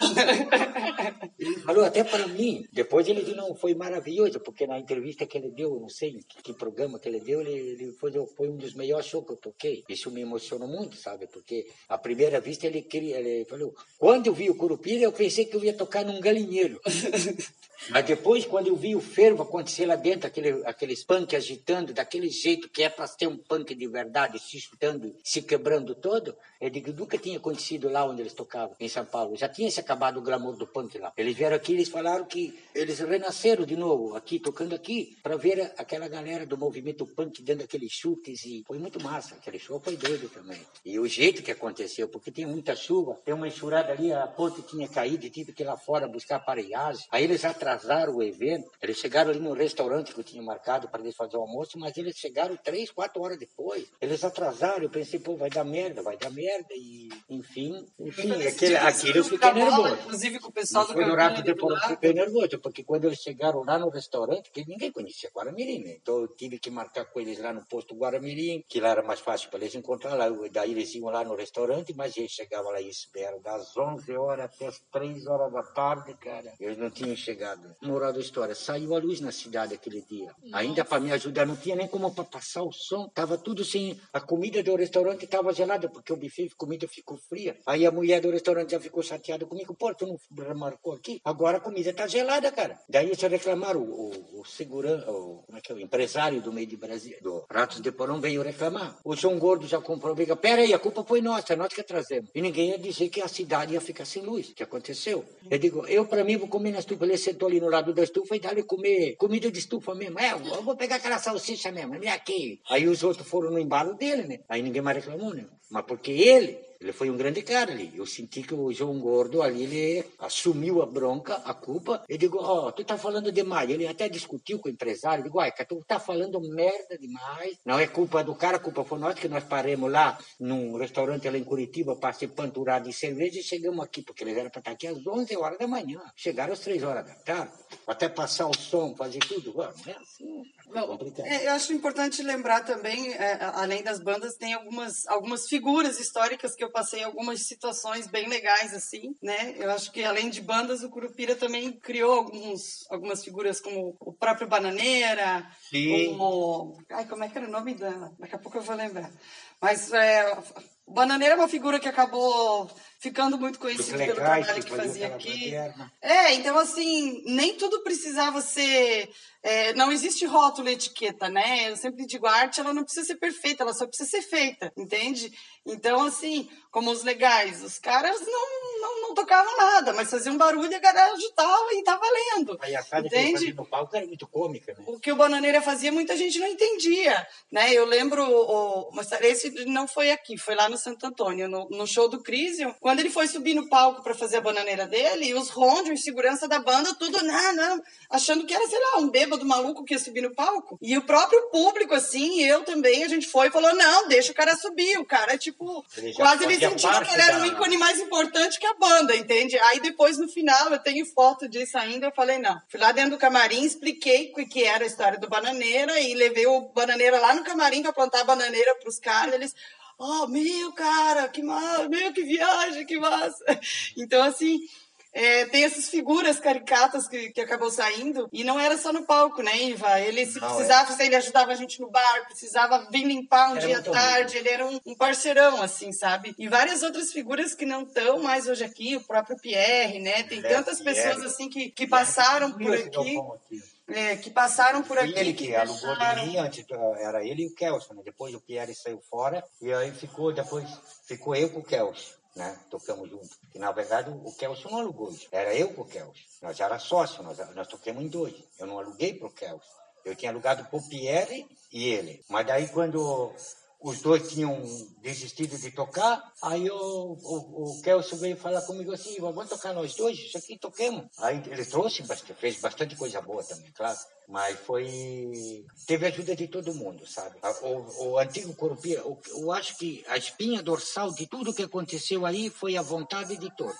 Ele [LAUGHS] falou até para mim. Depois ele disse, não, foi maravilhoso, porque na entrevista que ele deu, não sei que, que programa que ele deu, ele, ele foi, foi um dos melhores shows que eu toquei. Isso me emocionou muito, sabe? Porque à primeira vista ele queria, ele falou, quando eu vi o Curupira, eu pensei que eu ia tocar num galinheiro. [LAUGHS] Mas depois, quando eu vi o fervo acontecer lá dentro, aquele, aqueles punk agitando, daquele jeito que é para ser um punk de verdade, se chutando, se quebrando todo, eu digo, nunca tinha acontecido lá onde eles tocavam, em São Paulo. Já tinha se acabado o glamour do punk lá. Eles vieram aqui, eles falaram que eles renasceram de novo, aqui, tocando aqui, para ver aquela galera do movimento punk dando aqueles chutes e foi muito massa. Aquele show foi doido também. E o jeito que aconteceu, porque tem muita chuva, tem uma enxurrada ali, a ponte tinha caído e tive que ir lá fora buscar aparelhagem. Aí eles atrasaram o evento, eles chegaram ali no restaurante que eu tinha marcado para eles fazer o almoço, mas eles chegaram três, quatro horas depois. Eles atrasaram, eu pensei, pô, vai dar merda, vai dar merda, e enfim, enfim, aquele, aquilo eu fiquei nervoso. Inclusive com o pessoal do Foi no Campinho Rato ali do depois eu fiquei nervoso, porque quando eles chegaram lá no restaurante, que ninguém conhecia Guaramirim, né? Então eu tive que marcar com eles lá no posto Guaramirim, que lá era mais fácil para eles encontrar lá. Daí eles iam lá no restaurante, mas eles chegavam lá e esperaram das 11 horas até as 3 horas da tarde, cara. Eles não tinham chegado. Moral da história, saiu a luz na cidade aquele dia. Ainda para me ajudar, não tinha nem como para passar o som. Tava tudo sem... A comida do restaurante estava gelada, porque o buffet comida ficou fria. Aí a mulher do restaurante já ficou chateada comigo. Pô, tu não remarcou aqui? Agora a comida tá gelada, cara. Daí eles reclamaram. O, o, o segurança, o, como é que é? O empresário do meio de Brasil, do Ratos de Porão veio reclamar. O João Gordo já comprou. Diga, pera aí, a culpa foi nossa, nós que trazemos. E ninguém ia dizer que a cidade ia ficar sem luz. O que aconteceu? Eu digo, eu pra mim vou comer na estufa. Ele sentou ali no lado da estufa e dá-lhe comer comida de estufa mesmo. É, eu vou pegar aquela salsicha mesmo, me aqui. Aí os outros foram no embalo dele, né? Aí ninguém mais reclamou, né? Mas porque ele, ele foi um grande cara ali. Eu senti que o João Gordo ali, ele assumiu a bronca, a culpa. Eu digo, ó, tu tá falando demais. Ele até discutiu com o empresário. Eu digo, ai, tu tá falando merda demais. Não é culpa do cara, a culpa foi nós que nós paremos lá num restaurante lá em Curitiba para se panturar de cerveja e chegamos aqui, porque eles eram para estar aqui às 11 horas da manhã. Chegaram às 3 horas da tarde. Até passar o som, fazer tudo. Ó, não é assim. É Não, complicado. é, eu acho importante lembrar também, é, além das bandas, tem algumas, algumas figuras históricas que eu passei algumas situações bem legais, assim, né? Eu acho que além de bandas, o Curupira também criou alguns, algumas figuras como o próprio Bananeira, Sim. o... Ai, como é que era o nome dela? Daqui a pouco eu vou lembrar. Mas é, o Bananeira é uma figura que acabou ficando muito conhecido pelo legais trabalho que que fazia aqui. baderna. É, então assim, nem tudo precisava ser. é, não existe rótulo e etiqueta, né? Eu sempre digo, a arte ela não precisa ser perfeita, ela só precisa ser feita, entende? Então, assim, como os legais, os caras não, não, não tocavam nada, mas faziam barulho e a galera agitava e tá valendo. A assada que ele Entende? fazia no palco era muito cômica, né? O que o Bananeira fazia, muita gente não entendia, né? Eu lembro, o, mas esse não foi aqui, foi lá no Santo Antônio, no, no show do Crisium, quando Quando ele foi subir no palco para fazer a bananeira dele, os rondios, segurança da banda, tudo, não, não, achando que era, sei lá, um bêbado maluco que ia subir no palco. E o próprio público, assim, eu também, a gente foi e falou, não, deixa o cara subir. O cara, tipo, Ele quase ele sentiu que ele era um ícone mais importante que a banda, entende? Aí depois, no final, eu tenho foto disso ainda, eu falei, não. Fui lá dentro do camarim, expliquei o que era a história do Bananeira e levei o Bananeira lá no camarim para plantar a bananeira pros caras, eles... Oh, meu, cara, que massa, meu, que viagem, que massa. Então, assim, é, tem essas figuras caricatas que, que acabou saindo, e não era só no palco, né, Iva? Ele, se Não, precisava, ele ajudava a gente no bar, precisava vir limpar um Era dia à tarde, ele era um, um parceirão, assim, sabe? E várias outras figuras que não estão mais hoje aqui, o próprio Pierre, né? Tem tantas Pierre. pessoas, assim, que, que passaram por aqui, galpão aqui. É, que passaram por aqui. ele que alugou de mim antes, era ele e o Kelson, né? Depois o Pierre saiu fora e aí ficou, depois ficou eu com o Kelson, né? Tocamos junto. E na verdade o Kelson não alugou isso, era eu com o Kelson. Nós era sócio, nós, nós tocamos em dois. Eu não aluguei pro Kelson. Eu tinha alugado pro Pierre e ele. Mas daí quando os dois tinham desistido de tocar, aí o, o, o Kelson veio falar comigo assim, vamos tocar nós dois, isso aqui toquemos. Aí ele trouxe, bastante, fez bastante coisa boa também, claro. Mas foi. Teve ajuda de todo mundo, sabe? O, o antigo Corupira, eu, acho que a espinha dorsal de tudo que aconteceu aí foi a vontade de todos.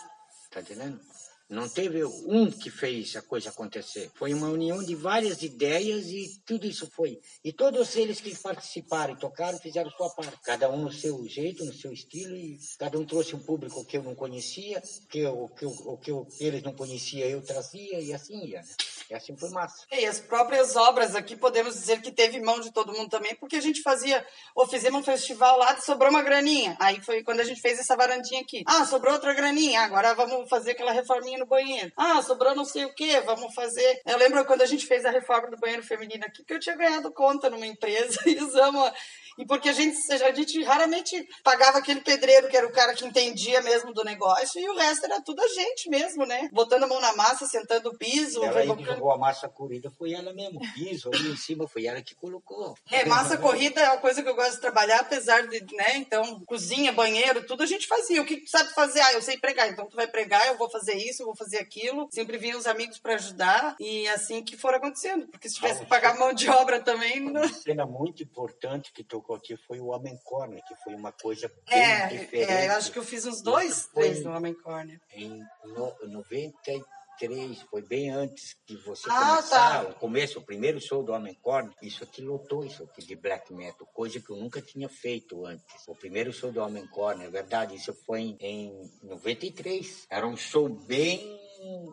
Tá entendendo? Não teve um que fez a coisa acontecer. Foi uma união de várias ideias e tudo isso foi. E todos eles que participaram e tocaram fizeram sua parte. Cada um no seu jeito, no seu estilo, e cada um trouxe um público que eu não conhecia, que o que, que eles não conheciam eu trazia, e assim ia. Né? E assim foi massa. E as próprias obras aqui, podemos dizer que teve mão de todo mundo também, porque a gente fazia, ou fizemos um festival lá, sobrou uma graninha. Aí foi quando a gente fez essa varandinha aqui. Ah, sobrou outra graninha, agora vamos fazer aquela reforminha no banheiro. Ah, sobrou não sei o que, vamos fazer. Eu lembro quando a gente fez a reforma do banheiro feminino aqui, que eu tinha ganhado conta numa empresa [LAUGHS] e usamos. E porque a gente, a gente raramente pagava aquele pedreiro que era o cara que entendia mesmo do negócio, e o resto era tudo a gente mesmo, né? Botando a mão na massa, sentando o piso, rebocando. Jogou a massa corrida foi ela mesmo. O piso ali em cima foi ela que colocou. É, massa corrida é uma coisa que eu gosto de trabalhar, apesar de, né? Então, cozinha, banheiro, tudo a gente fazia. O que tu sabe fazer? Ah, eu sei pregar. Então, tu vai pregar, eu vou fazer isso, eu vou fazer aquilo. Sempre vinham os amigos para ajudar e assim que for acontecendo. Porque se tivesse que pagar mão de obra também, não... Uma cena muito importante que tocou aqui foi o Homem Corner, que foi uma coisa bem É, diferente. é, eu acho que eu fiz uns dois, três no Homem Córnea. Em no, 93, foi bem antes que você Ah, começar, tá. o começo, o primeiro show do Homem Corner, isso aqui lotou isso aqui de black metal, coisa que eu nunca tinha feito antes. O primeiro show do Homem Corner, é verdade, isso foi em, em 93. Era um show bem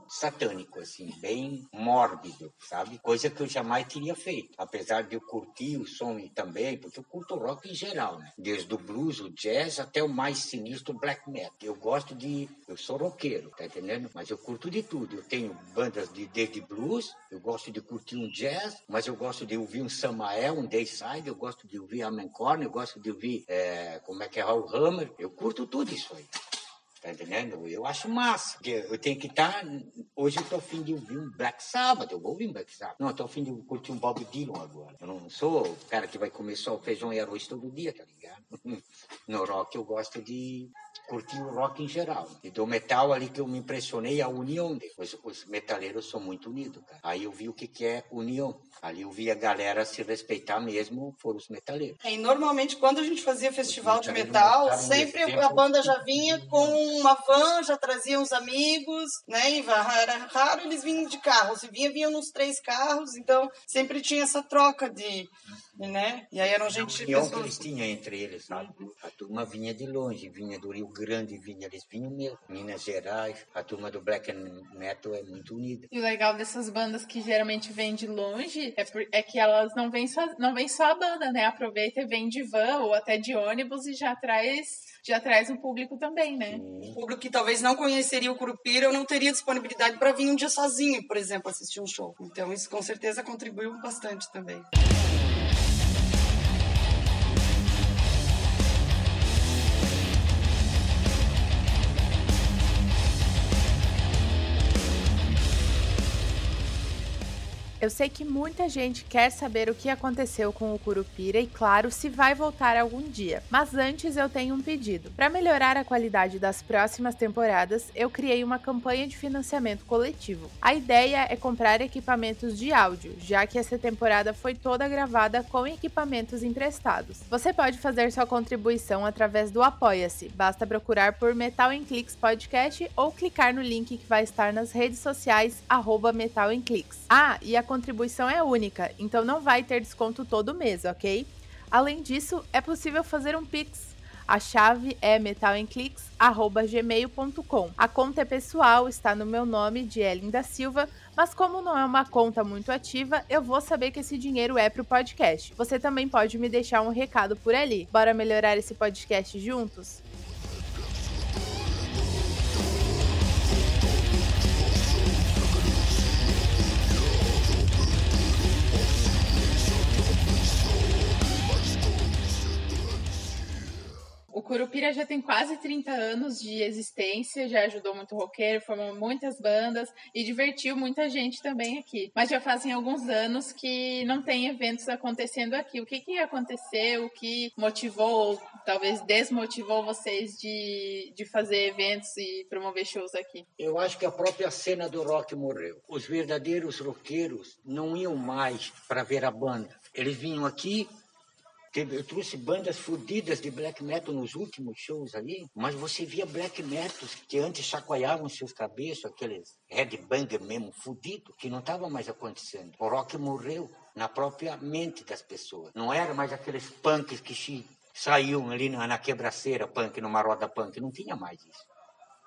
satânico, assim, bem mórbido, sabe? Coisa que eu jamais teria feito. Apesar de eu curtir o som também, porque eu curto rock em geral, né? Desde o blues, o jazz, até o mais sinistro black metal. Eu gosto de... Eu sou roqueiro, tá entendendo? Mas eu curto de tudo. Eu tenho bandas de, desde blues, eu gosto de curtir um jazz, mas eu gosto de ouvir um Samael, um Dayside, eu gosto de ouvir Amen Corn, eu gosto de ouvir, é, como é que é, Raul Hammer. Eu curto tudo isso aí. Tá entendendo? Eu acho massa. Porque eu tenho que estar. Hoje eu tô afim de ouvir um Black Sabbath. Eu vou ouvir um Black Sabbath. Não, eu tô afim de curtir um Bob Dylan agora. Eu não sou o cara que vai comer só feijão e arroz todo dia, tá ligado? No rock eu gosto de curtir o rock em geral. E do metal ali que eu me impressionei, a união deles. Os, os metaleiros são muito unidos, cara. Aí eu vi o que, que é união. Ali eu vi a galera se respeitar mesmo, foram os metaleiros. É, E normalmente, quando a gente fazia festival de metal, sempre a banda já vinha com uma van, já trazia uns amigos, né? E era raro eles vinham de carro. Se vinha, vinham nos três carros. Então, sempre tinha essa troca de, né? E aí eram gente... união que pessoas- eles tinham entre eles, sabe? A turma vinha de longe, vinha do Rio Grande, vinha, eles vinham mesmo. Minas Gerais, a turma do Black and Metal é muito unida. E o legal dessas bandas que geralmente vêm de longe é, por- é que elas não vêm só, não vêm só a banda, né? Aproveita e vem de van ou até de ônibus e já traz, já traz um público também, né? O público que talvez não conheceria o Curupira ou não teria disponibilidade para vir um dia sozinho, por exemplo, assistir um show. Então, isso com certeza contribuiu bastante também. Eu sei que muita gente quer saber o que aconteceu com o Curupira e, claro, se vai voltar algum dia. Mas antes eu tenho um pedido. Para melhorar a qualidade das próximas temporadas, eu criei uma campanha de financiamento coletivo. A ideia é comprar equipamentos de áudio, já que essa temporada foi toda gravada com equipamentos emprestados. Você pode fazer sua contribuição através do Apoia-se. Basta procurar por Metal em Clicks Podcast ou clicar no link que vai estar nas redes sociais Metal em Clicks. Ah, e a contribuição é única, então não vai ter desconto todo mês, ok? Além disso, é possível fazer um Pix. A chave é metalemclicks.gmail.com. A conta é pessoal, está no meu nome, de Ellen da Silva, mas como não é uma conta muito ativa, eu vou saber que esse dinheiro é para o podcast. Você também pode me deixar um recado por ali. Bora melhorar esse podcast juntos? O Curupira já tem quase 30 anos de existência, já ajudou muito roqueiro, formou muitas bandas e divertiu muita gente também aqui. Mas já fazem alguns anos que não tem eventos acontecendo aqui. O que, que aconteceu? O que motivou, talvez desmotivou vocês de, de fazer eventos e promover shows aqui? Eu acho que a própria cena do rock morreu. Os verdadeiros roqueiros não iam mais para ver a banda. Eles vinham aqui eu trouxe bandas fodidas de black metal nos últimos shows ali, mas você via black metal que antes chacoalhavam seus cabeças, aqueles headbanger mesmo fudido, que não estava mais acontecendo. O rock morreu na própria mente das pessoas. Não era mais aqueles punks que saíam ali na quebraceira punk, numa roda punk. Não tinha mais isso.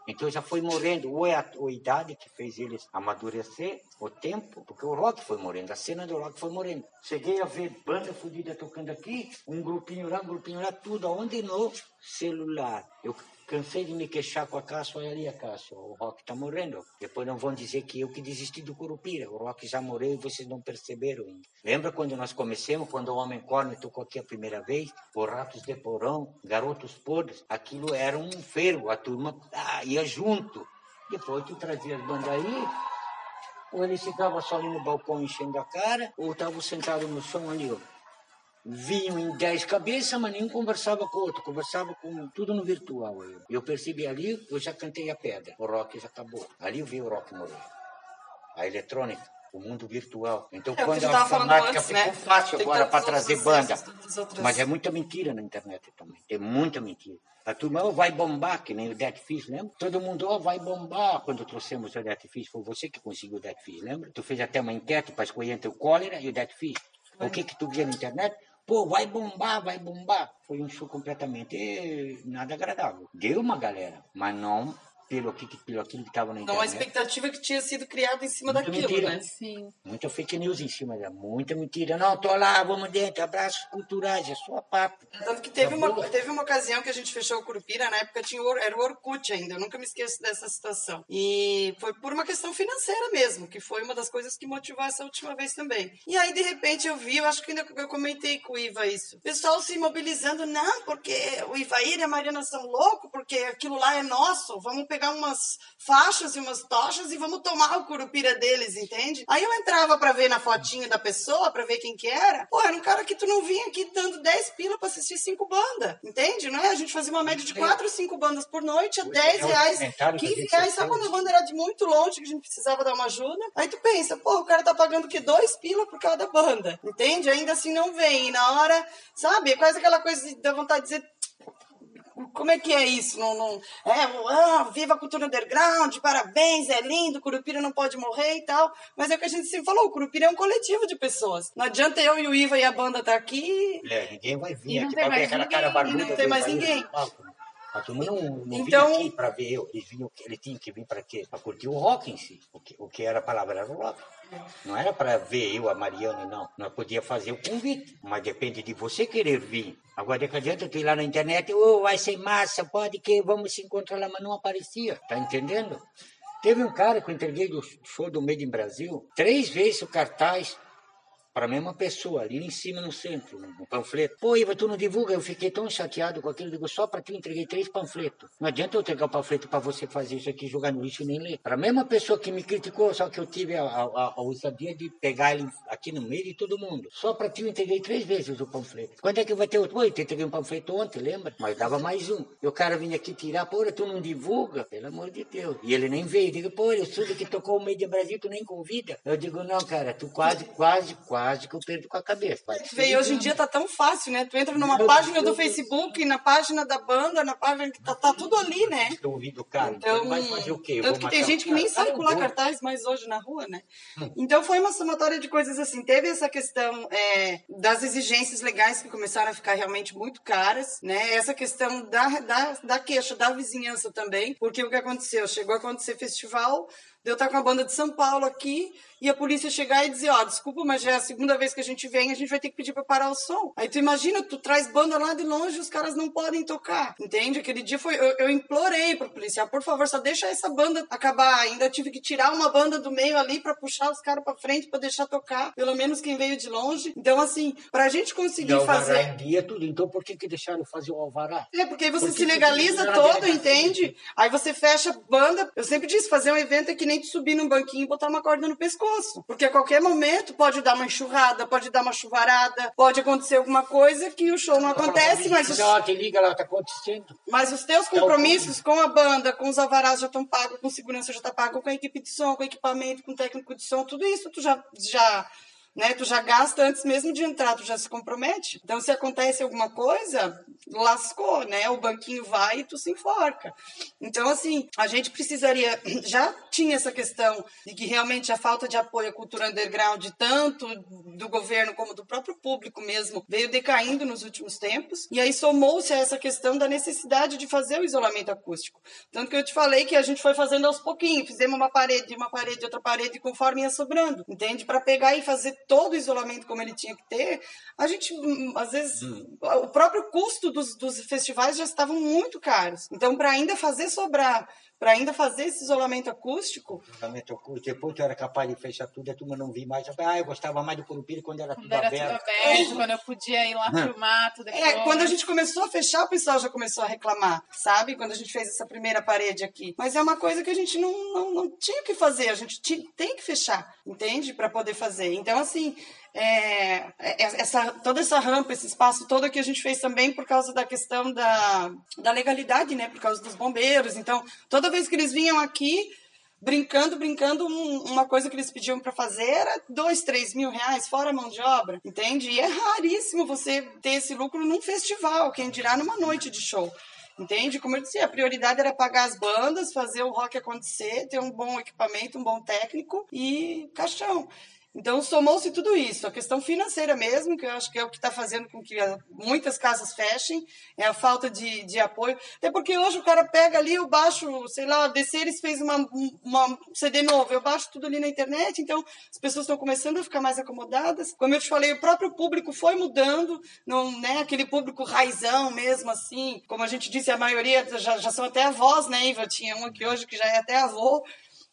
Então já foi morrendo, ou é a, a idade que fez eles amadurecer, o tempo, porque o rock foi morrendo, a cena do rock foi morrendo. Cheguei a ver banda fodida tocando aqui, um grupinho lá, um grupinho lá, tudo aonde no celular. Eu Cansei de me queixar com a Cássio, olha ali a Cássio, o rock está morrendo. Depois não vão dizer que eu que desisti do Curupira, o rock já morreu e vocês não perceberam ainda. Lembra quando nós começamos, quando o Homem Corne tocou aqui a primeira vez? O Ratos de Porão, Garotos Podres, aquilo era um fervo, a turma ah, ia junto. Depois tu trazia as bandas aí, ou eles ficavam só ali no balcão enchendo a cara, ou estavam sentados no chão ali, ó vinham em dez cabeças, mas nenhum conversava com o outro, conversava com tudo no virtual. Eu, eu percebi ali, eu já cantei a pedra, o rock já acabou. Ali eu vi o rock morrer. A eletrônica, o mundo virtual. Então, é, quando a fanática antes, ficou né? fácil Tem agora para trazer banda. Mas é muita mentira na internet também. Tem muita mentira. A turma oh, vai bombar, que nem o Dead Fish, lembra? Todo mundo oh, vai bombar quando trouxemos o Dead Fish. Foi você que conseguiu o Dead Fish, lembra? Tu fez até uma enquete para escolher entre o cólera e o Dead Fish. O que que tu via na internet? Pô, vai bombar, vai bombar. Foi um show completamente nada agradável. Deu uma galera, mas não pelo, que, pelo aquilo que estava na internet. Não, a expectativa que tinha sido criada em cima muita daquilo, mentira. né? Sim. Muita fake news em cima dela, muita mentira. Não, tô lá, vamos dentro, abraços culturais, é só papo. Tanto que teve, uma, teve uma ocasião que a gente fechou o Curupira, na época tinha o, era o Orkut ainda, eu nunca me esqueço dessa situação. E foi por uma questão financeira mesmo, que foi uma das coisas que motivou essa última vez também. E aí, de repente, eu vi, eu acho que ainda eu comentei com o Iva isso. Pessoal se mobilizando, não, porque o Ivair e a Mariana são loucos, porque aquilo lá é nosso, vamos pegar umas faixas e umas tochas e vamos tomar o curupira deles, entende? Aí eu entrava para ver na fotinha da pessoa, para ver quem que era. Pô, era um cara que tu não vinha aqui dando 10 pila pra assistir cinco bandas, entende? Não é? A gente fazia uma média de 4 ou 5 bandas por noite, a 10 é reais, 15 reais, só quando a banda era de muito longe que a gente precisava dar uma ajuda. Aí tu pensa, pô, o cara tá pagando que 2 pila por cada banda, entende? Ainda assim não vem. E na hora, sabe? É quase aquela coisa da vontade de dizer, como é que é isso? Não, não, é, ah, viva a cultura underground, parabéns, é lindo, Curupira não pode morrer e tal. Mas é o que a gente sempre falou, o Curupira é um coletivo de pessoas. Não adianta eu e o Iva e a banda estar tá aqui. É, ninguém vai vir aqui pra ver aquela cara barbuda. Não tem mais ninguém. A turma não, não então, vinha aqui para ver eu, eles vinham, ele tinha que vir para quê? Para curtir o rock em si. O que, o que era a palavra era o rock. Não era para ver eu, a Mariana, não. Nós podia fazer o convite, mas depende de você querer vir. Agora, que adianta tu ir lá na internet, oh, vai ser massa, pode que vamos se encontrar lá, mas não aparecia. Tá entendendo? Teve um cara que eu entreguei do show do Made in Brasil, três vezes o cartaz para a mesma pessoa, ali em cima no centro, no panfleto. Pô, Iva, tu não divulga? Eu fiquei tão chateado com aquilo. Digo, só para ti entreguei três panfletos. Não adianta eu entregar o panfleto para você fazer isso aqui, jogar no lixo e nem ler. Para a mesma pessoa que me criticou, só que eu tive a, a, a ousadia de pegar ele aqui no meio de todo mundo. Só para ti eu entreguei três vezes o panfleto. Quando é que vai ter outro? Oi, eu entreguei um panfleto ontem, lembra? Mas dava mais um. E o cara vinha aqui tirar, pô, tu não divulga? Pelo amor de Deus. E ele nem veio. Digo, pô, eu sou do que tocou o Meio Brasil, tu nem convida. Eu digo, não, cara, tu quase, quase, quase que eu perdo com a cabeça. Veio, hoje em dia tá tão fácil, né? Tu entra numa página do Facebook, na página da banda, na página que tá, tá tudo ali, né? Estou ouvindo cara. Então, vai fazer o quê? Tanto que tem gente que nem sabe colar cartaz mais hoje na rua, né? Hum. Então foi uma somatória de coisas assim. Teve essa questão é, das exigências legais que começaram a ficar realmente muito caras, né? Essa questão da, da, da queixa da vizinhança também, porque o que aconteceu? Chegou a acontecer festival, de eu estar com a banda de São Paulo aqui e a polícia chegar e dizer, ó, oh, desculpa, mas já é a segunda vez que a gente vem, a gente vai ter que pedir para parar o som. Aí tu imagina, tu traz banda lá de longe e os caras não podem tocar, entende? Aquele dia foi, eu, eu implorei pro policial, por favor, só deixa essa banda acabar. Ainda tive que tirar uma banda do meio ali para puxar os caras para frente para deixar tocar, pelo menos quem veio de longe. Então assim, pra gente conseguir e fazer em dia tudo. Então por que que deixaram fazer o alvará? É, porque aí você porque se legaliza todo, entende? Aí você fecha banda. Eu sempre disse, fazer um evento é que nem tu subir num banquinho e botar uma corda no pescoço, porque a qualquer qualquer momento pode dar uma enxurrada, pode dar uma chuvarada, pode acontecer alguma coisa que o show não acontece, mas os... Te liga lá, tá acontecendo. Mas os teus compromissos com a banda, com os alvarás já estão pagos, com segurança já tá pago, com a equipe de som, com equipamento, com técnico de som, tudo isso tu já já né? Tu já gasta antes mesmo de entrar, tu já se compromete. Então, se acontece alguma coisa, lascou, né? O banquinho vai e tu se enforca. Então, assim, a gente precisaria. [CLEARS THROAT] Já tinha essa questão de que realmente a falta de apoio à cultura underground, tanto do governo como do próprio público mesmo, veio decaindo nos últimos tempos. E aí somou-se a essa questão da necessidade de fazer o isolamento acústico. Tanto que eu te falei que a gente foi fazendo aos pouquinhos, fizemos uma parede, uma parede, outra parede, conforme ia sobrando, entende? Para pegar e fazer todo o isolamento como ele tinha que ter, a gente, hum, às vezes, hum. o próprio custo dos, dos festivais já estavam muito caros. Então, para ainda fazer sobrar para ainda fazer esse isolamento acústico. Isolamento acústico, depois eu era capaz de fechar tudo, a turma não vi mais. Ah, eu gostava mais do Curupira quando era quando tudo era aberto. Tudo aberto quando eu podia ir lá pro mato depois. É, quando a gente começou a fechar, o pessoal já começou a reclamar, sabe? Quando a gente fez essa primeira parede aqui. Mas é uma coisa que a gente não, não, não tinha que fazer, a gente tem que fechar, entende? Para poder fazer. Então, assim, é, é, essa, toda essa rampa, esse espaço todo que a gente fez também por causa da questão da, da legalidade, né? Por causa dos bombeiros. Então, toda vez que eles vinham aqui, brincando, brincando, um, uma coisa que eles pediam para fazer era dois, três mil reais, fora mão de obra, entende? E é raríssimo você ter esse lucro num festival, quem dirá numa noite de show. Entende? Como eu disse, a prioridade era pagar as bandas, fazer o rock acontecer, ter um bom equipamento, um bom técnico e caixão. Então, somou-se tudo isso. A questão financeira mesmo, que eu acho que é o que está fazendo com que muitas casas fechem, é a falta de, de apoio. Até porque hoje o cara pega ali, eu baixo, sei lá, Desceres fez uma, uma CD novo, eu baixo tudo ali na internet, então as pessoas estão começando a ficar mais acomodadas. Como eu te falei, o próprio público foi mudando, não, né, aquele público raizão mesmo, assim. Como a gente disse, a maioria já, já são até avós, né, Iva? Tinha um aqui hoje que já é até avô.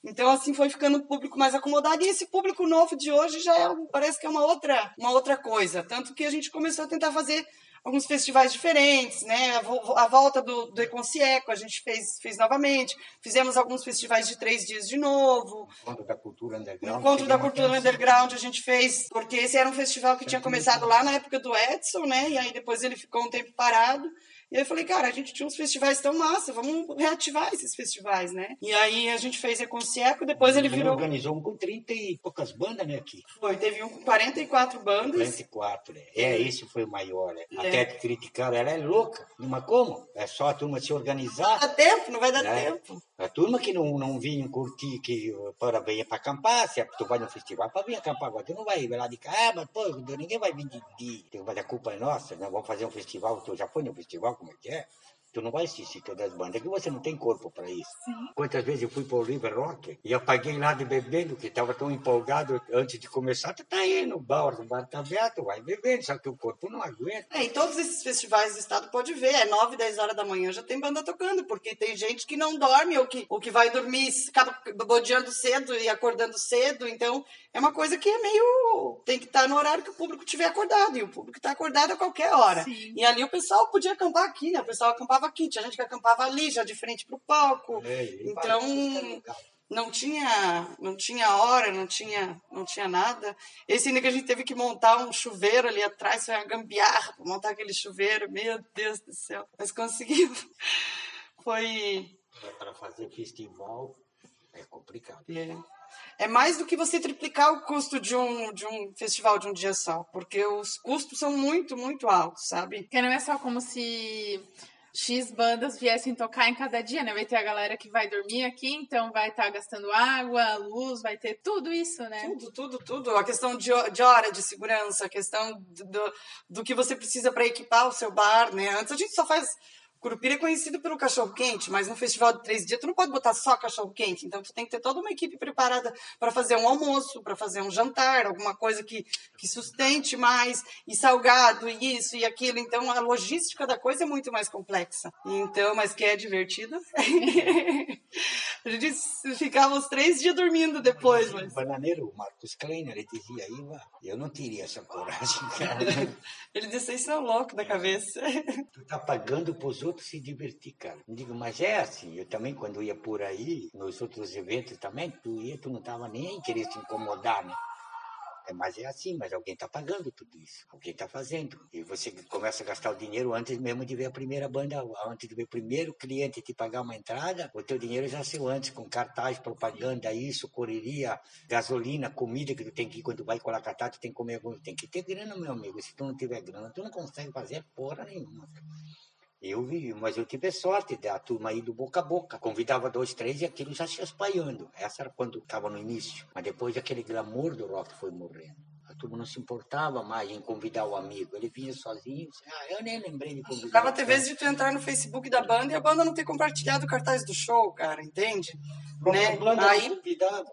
Então, assim, foi ficando o público mais acomodado. E esse público novo de hoje já é, parece que é uma outra, uma outra coisa. Tanto que a gente começou a tentar fazer alguns festivais diferentes, né? A, volta do, do Econcieco a gente fez, fez novamente. Fizemos alguns festivais de três dias de novo. Encontro da Cultura Underground. Encontro da Cultura Underground a gente fez, porque esse era um festival que tinha começado lá na época do Edson, né? E aí depois ele ficou um tempo parado. E aí eu falei, cara, a gente tinha uns festivais tão massa, vamos reativar esses festivais, né? E aí a gente fez Reconcieco, depois ele virou... organizou um com 30 e poucas bandas, né, aqui. Foi, teve um com 44 bandas. 44, né? É, esse foi o maior, né? É. Até criticaram, ela é louca, mas como? É só a turma se organizar. Não dá tempo, não vai dar é. tempo. A turma que não, não vinha curtir, que para vir para acampar, se tu vai no festival para vir acampar agora, tu não vai lá de cá, ah, mas pô, ninguém vai vir de, de, mas a culpa é nossa, nós vamos fazer um festival, tu já foi no festival, como é que é? Tu não vai assistir todas as bandas, que você não tem corpo para isso. Sim. Quantas vezes eu fui para o River Rock e apaguei lá de bebendo, que estava tão empolgado antes de começar, tu tá aí no bar, o bar tá aberto, vai bebendo, só que o corpo não aguenta. É, em todos esses festivais do estado pode ver, é 9, 10 horas da manhã já tem banda tocando, porque tem gente que não dorme ou que, ou que vai dormir, acaba bodeando cedo e acordando cedo, então é uma coisa que é meio. tem que estar no horário que o público estiver acordado, e o público está acordado a qualquer hora. Sim. E ali o pessoal podia acampar aqui, né? O pessoal acampava aqui, tinha gente que acampava ali, já de frente pro palco. É, Então, é legal. não tinha, não tinha hora, não tinha, não tinha nada. Esse ainda que a gente teve que montar um chuveiro ali atrás, foi uma gambiarra para montar aquele chuveiro, meu Deus do céu. Mas conseguimos. [LAUGHS] Foi para fazer festival é complicado. é, é mais do que você triplicar o custo de um, de um festival de um dia só, porque os custos são muito, muito altos, sabe? Porque não é só como se X bandas viessem tocar em cada dia, né? Vai ter a galera que vai dormir aqui, então vai estar gastando água, luz, vai ter tudo isso, né? Tudo, tudo, tudo. A questão de, de hora de segurança, a questão do, do que você precisa para equipar o seu bar, né? Antes a gente só faz. Curupira é conhecido pelo cachorro quente, mas no festival de três dias tu não pode botar só cachorro quente. Então tu tem que ter toda uma equipe preparada para fazer um almoço, para fazer um jantar, alguma coisa que, que sustente mais, e salgado, e isso e aquilo. Então a logística da coisa é muito mais complexa. Então, mas que é divertido. [LAUGHS] a gente ficava os três dias dormindo depois, mas. O bananeiro, o Marcos Kleiner, ele dizia, Iva, eu não teria essa coragem, cara. [LAUGHS] Ele disse, vocês são loucos da cabeça. tu tá pagando pros outros se divertir, cara. Eu digo, mas é assim, eu também quando ia por aí, nos outros eventos também, tu ia, tu não tava nem querer se incomodar, né? É, mas é assim, mas alguém tá pagando tudo isso, alguém tá fazendo. E você começa a gastar o dinheiro antes mesmo de ver a primeira banda, antes de ver o primeiro cliente te pagar uma entrada, o teu dinheiro já saiu antes, com cartaz, propaganda, isso, correria, gasolina, comida que tu tem que ir quando vai colar catar, tu tem que comer, alguma- tem que ter grana, meu amigo. Se tu não tiver grana, tu não consegue fazer porra nenhuma. Eu vi, mas eu tive sorte da turma aí do boca a boca. Convidava dois, três e aquilo já se espalhando. Essa era quando estava no início. Mas depois aquele glamour do rock foi morrendo. A turma não se importava mais em convidar o amigo. Ele vinha sozinho. Ah, eu nem lembrei de convidar. Dava ter vezes de tu entrar no Facebook da banda e a banda não ter compartilhado o cartaz do show, cara, entende? A própria, Né? banda Aí-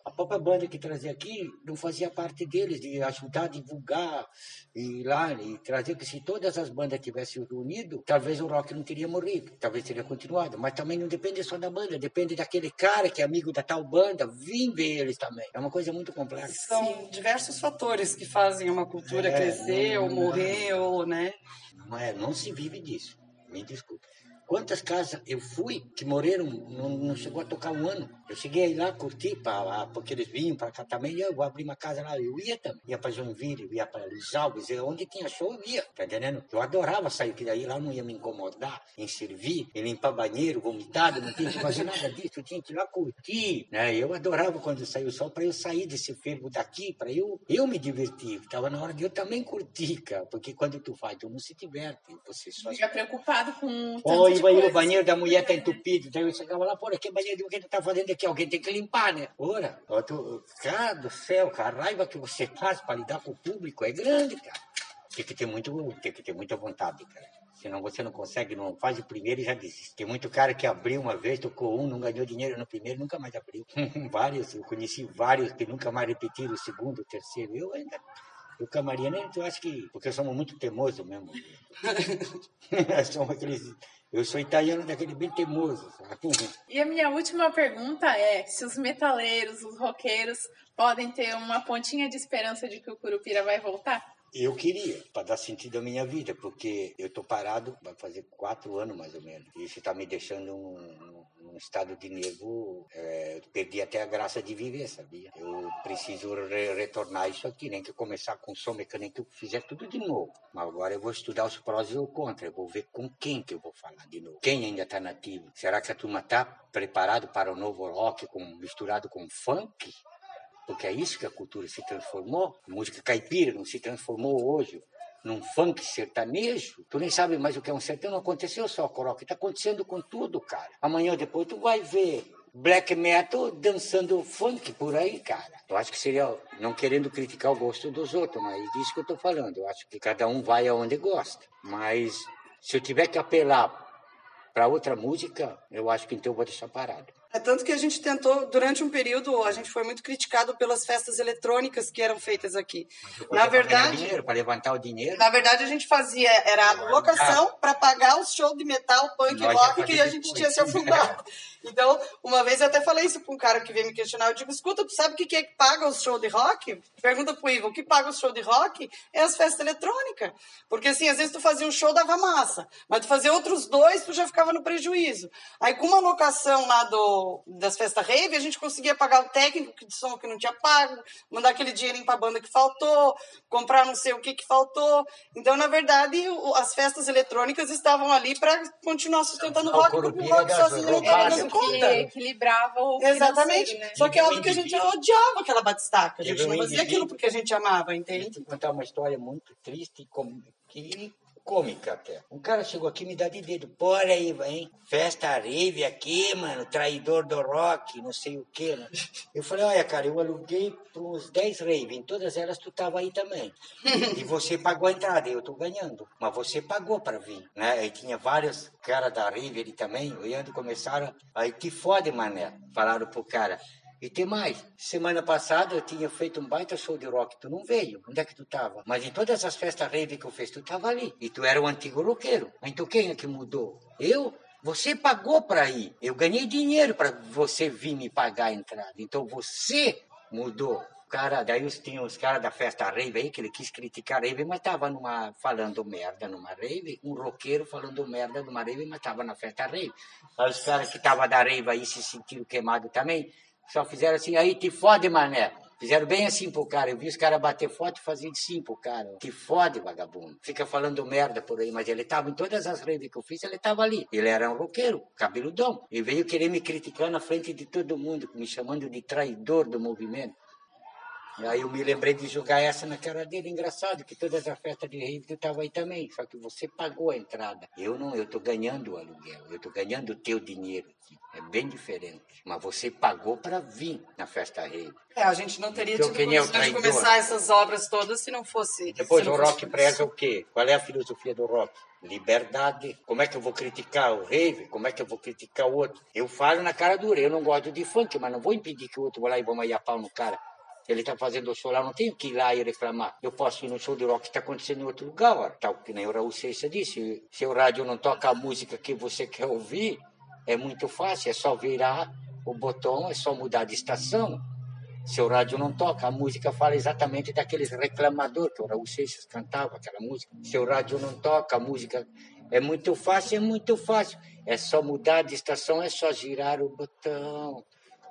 a própria banda que trazia aqui não fazia parte deles, de ajudar a divulgar e ir lá e trazer, que se todas as bandas tivessem unido, talvez o rock não teria morrido, talvez teria continuado. Mas também não depende só da banda, depende daquele cara que é amigo da tal banda, vim ver eles também. É uma coisa muito complexa. São diversos fatores que fazem uma cultura É, crescer não- ou morrer, ou, né? Não, é, não se vive disso. Me desculpe. Quantas casas eu fui que morreram, não, não chegou a tocar um ano. Eu cheguei a ir lá curtir, pra, porque eles vinham para cá também. e Eu vou abrir uma casa lá, eu ia também. Ia para Joinville, eu ia para Luiz Alves, onde tinha show eu ia, tá entendendo? Eu adorava sair, que daí lá não ia me incomodar em servir, em limpar banheiro, vomitado, não tinha que fazer nada disso, eu tinha que ir lá curtir, né? Eu adorava quando saiu o sol, para eu sair desse fervo daqui, para eu, eu me divertir. Tava na hora de eu também curtir, cara, porque quando tu faz, tu não se diverte, você só Fica preocupado com. tanto de o banheiro, o banheiro da mulher tá entupido. Daí eu chegava lá, porra, que banheiro que tu tá fazendo aqui? Alguém tem que limpar, né? Ora, ó, tu, cara do céu, cara, a raiva que você faz para lidar com o público é grande, cara. Tem que ter muito, tem que ter muita vontade, cara. Senão você não consegue, não faz o primeiro e já desiste. Tem muito cara que abriu uma vez, tocou um, não ganhou dinheiro no primeiro, nunca mais abriu. [LAUGHS] vários, eu conheci vários que nunca mais repetiram o segundo, o terceiro. Eu ainda. O camarim, né? Eu acho que. Porque somos muito teimosos mesmo. [LAUGHS] [LAUGHS] somos aqueles. Eu sou italiano daquele bem teimoso. E a minha última pergunta é: se os metaleiros, os roqueiros, podem ter uma pontinha de esperança de que o Curupira vai voltar? Eu queria, para dar sentido à minha vida, porque eu estou parado, vai fazer quatro anos mais ou menos. E isso está me deixando num, num estado de nervo. é, eu perdi até a graça de viver, sabia? Eu preciso re- retornar isso aqui, nem que começar com som mecânico, fizer tudo de novo. Mas agora eu vou estudar os prós e os contras. Eu vou ver com quem que eu vou falar de novo. Quem ainda está nativo? Será que a turma está preparado para o novo rock com, misturado com funk? Porque é isso que a cultura se transformou. A música caipira não se transformou hoje num funk sertanejo. Tu nem sabe mais o que é um sertanejo. Não aconteceu só rock, está acontecendo com tudo, cara. Amanhã ou depois tu vai ver black metal dançando funk por aí, cara. Eu acho que seria, não querendo criticar o gosto dos outros, mas é disso que eu estou falando. Eu acho que cada um vai aonde gosta. Mas se eu tiver que apelar para outra música, eu acho que então eu vou deixar parado. É tanto que a gente tentou, durante um período, a gente foi muito criticado pelas festas eletrônicas que eram feitas aqui. Na verdade, dinheiro, para levantar o dinheiro. Na verdade, a gente fazia era a locação para pagar os shows de metal, punk, Nós rock que a gente tinha se afundado. [LAUGHS] Então, uma vez eu até falei isso para um cara que veio me questionar. Eu digo, escuta, tu sabe o que é que paga os shows de rock? Pergunta pro Ivo, o que paga os shows de rock é as festas eletrônicas. Porque assim, às vezes tu fazia um show, dava massa. Mas tu fazia outros dois, tu já ficava no prejuízo. Aí com uma locação lá do, das festas rave, a gente conseguia pagar o técnico de som que não tinha pago, mandar aquele dinheirinho pra banda que faltou, comprar não sei o que que faltou. Então, na verdade, as festas eletrônicas estavam ali para continuar sustentando o rock, porque o rock sozinho não estava dando conta. equilibrava o Exatamente. Né? Só que é óbvio que a gente odiava aquela batistaca. A gente não fazia aquilo porque a gente amava, entende? Vou contar uma história muito triste que cômica até. Um cara chegou aqui e me dá de dedo. Bora aí, hein? Festa rave aqui, mano. Traidor do rock, não sei o quê. Né? Eu falei, olha, cara, eu aluguei para uns 10 rave. Em todas elas tu tava aí também. E você pagou a entrada, eu tô ganhando. Mas você pagou para vir, né? Aí tinha vários caras da rave ali também, olhando, começaram. Aí que fode, mané. Falaram pro cara. E tem mais. Semana passada eu tinha feito um baita show de rock. Tu não veio. Onde é que tu tava? Mas em todas as festas rave que eu fiz, tu tava ali. E tu era o antigo roqueiro. Então quem é que mudou? Eu? Você pagou para ir. Eu ganhei dinheiro para você vir me pagar a entrada. Então você mudou. Cara, daí tinha os caras da festa rave aí, que ele quis criticar a rave, mas tava numa, falando merda numa rave, um roqueiro falando merda numa rave, mas tava na festa rave. Aí os caras que tava da rave aí se sentiram queimados também. Só fizeram assim, aí te fode, mané. Fizeram bem assim pro cara. Eu vi os caras bater foto e fazer de sim pro cara. Te fode, vagabundo. Fica falando merda por aí, mas ele tava em todas as redes que eu fiz, ele tava ali. Ele era um roqueiro, cabeludão. E veio querer me criticar na frente de todo mundo, me chamando de traidor do movimento. E aí eu me lembrei de jogar essa na cara dele. Engraçado que todas as festas de rave tu estava aí também. Só que você pagou a entrada. Eu não, eu tô ganhando o aluguel. Eu tô ganhando o teu dinheiro aqui. É bem diferente. Mas você pagou para vir na festa rave. É, a gente não teria então, tido condições de começar essas obras todas se não fosse... Depois o rock preza o quê? Qual é a filosofia do rock? Liberdade. Como é que eu vou criticar o rave? Como é que eu vou criticar o outro? Eu falo na cara dura. Eu não gosto de funk, mas não vou impedir que o outro vá lá e vá a pau no cara ele está fazendo o show lá, não tenho que ir lá e reclamar. Eu posso ir no show de rock que está acontecendo em outro lugar, tal que nem o Raul Seixas disse. Se o rádio não toca a música que você quer ouvir, é muito fácil, é só virar o botão, é só mudar de estação. Se o rádio não toca, a música fala exatamente daqueles reclamadores que o Raul Seixas cantava, aquela música. Se o rádio não toca, a música é muito fácil, é muito fácil. É só mudar de estação, é só girar o botão.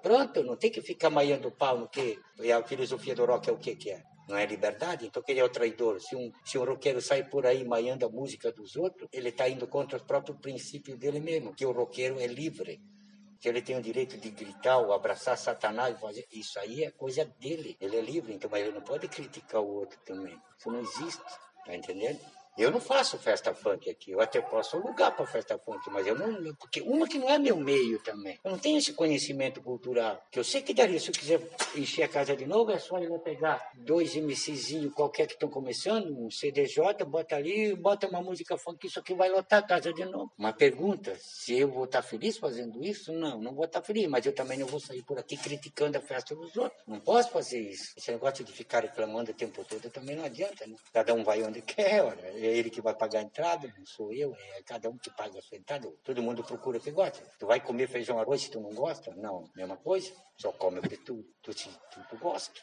Pronto, não tem que ficar maiando o pau no que. E a filosofia do rock é o que que é? Não é liberdade? Então quem é o traidor? Se um, se um roqueiro sai por aí maiando a música dos outros, ele está indo contra os próprios princípios dele mesmo, que o roqueiro é livre. Que ele tem o direito de gritar ou abraçar Satanás, fazer isso aí é coisa dele. Ele é livre, então, mas ele não pode criticar o outro também. Isso não existe, tá entendendo? Eu não faço festa funk aqui. Eu até posso alugar para festa funk, mas eu não. Porque uma que não é meu meio também. Eu não tenho esse conhecimento cultural. Que eu sei que daria. Se eu quiser encher a casa de novo, é só eu pegar dois MCzinhos qualquer que estão começando, um CDJ, bota ali, bota uma música funk, isso aqui vai lotar a casa de novo. Uma pergunta: se eu vou estar feliz fazendo isso? Não, não vou estar feliz. Mas eu também não vou sair por aqui criticando a festa dos outros. Não posso fazer isso. Esse negócio de ficar reclamando o tempo todo também não adianta, né? Cada um vai onde quer, olha é ele que vai pagar a entrada, não sou eu, é cada um que paga a sua entrada. Todo mundo procura o que gosta. Tu vai comer feijão arroz se tu não gosta? Não, mesma coisa. Só come o que tu, tu, tu, tu gosta.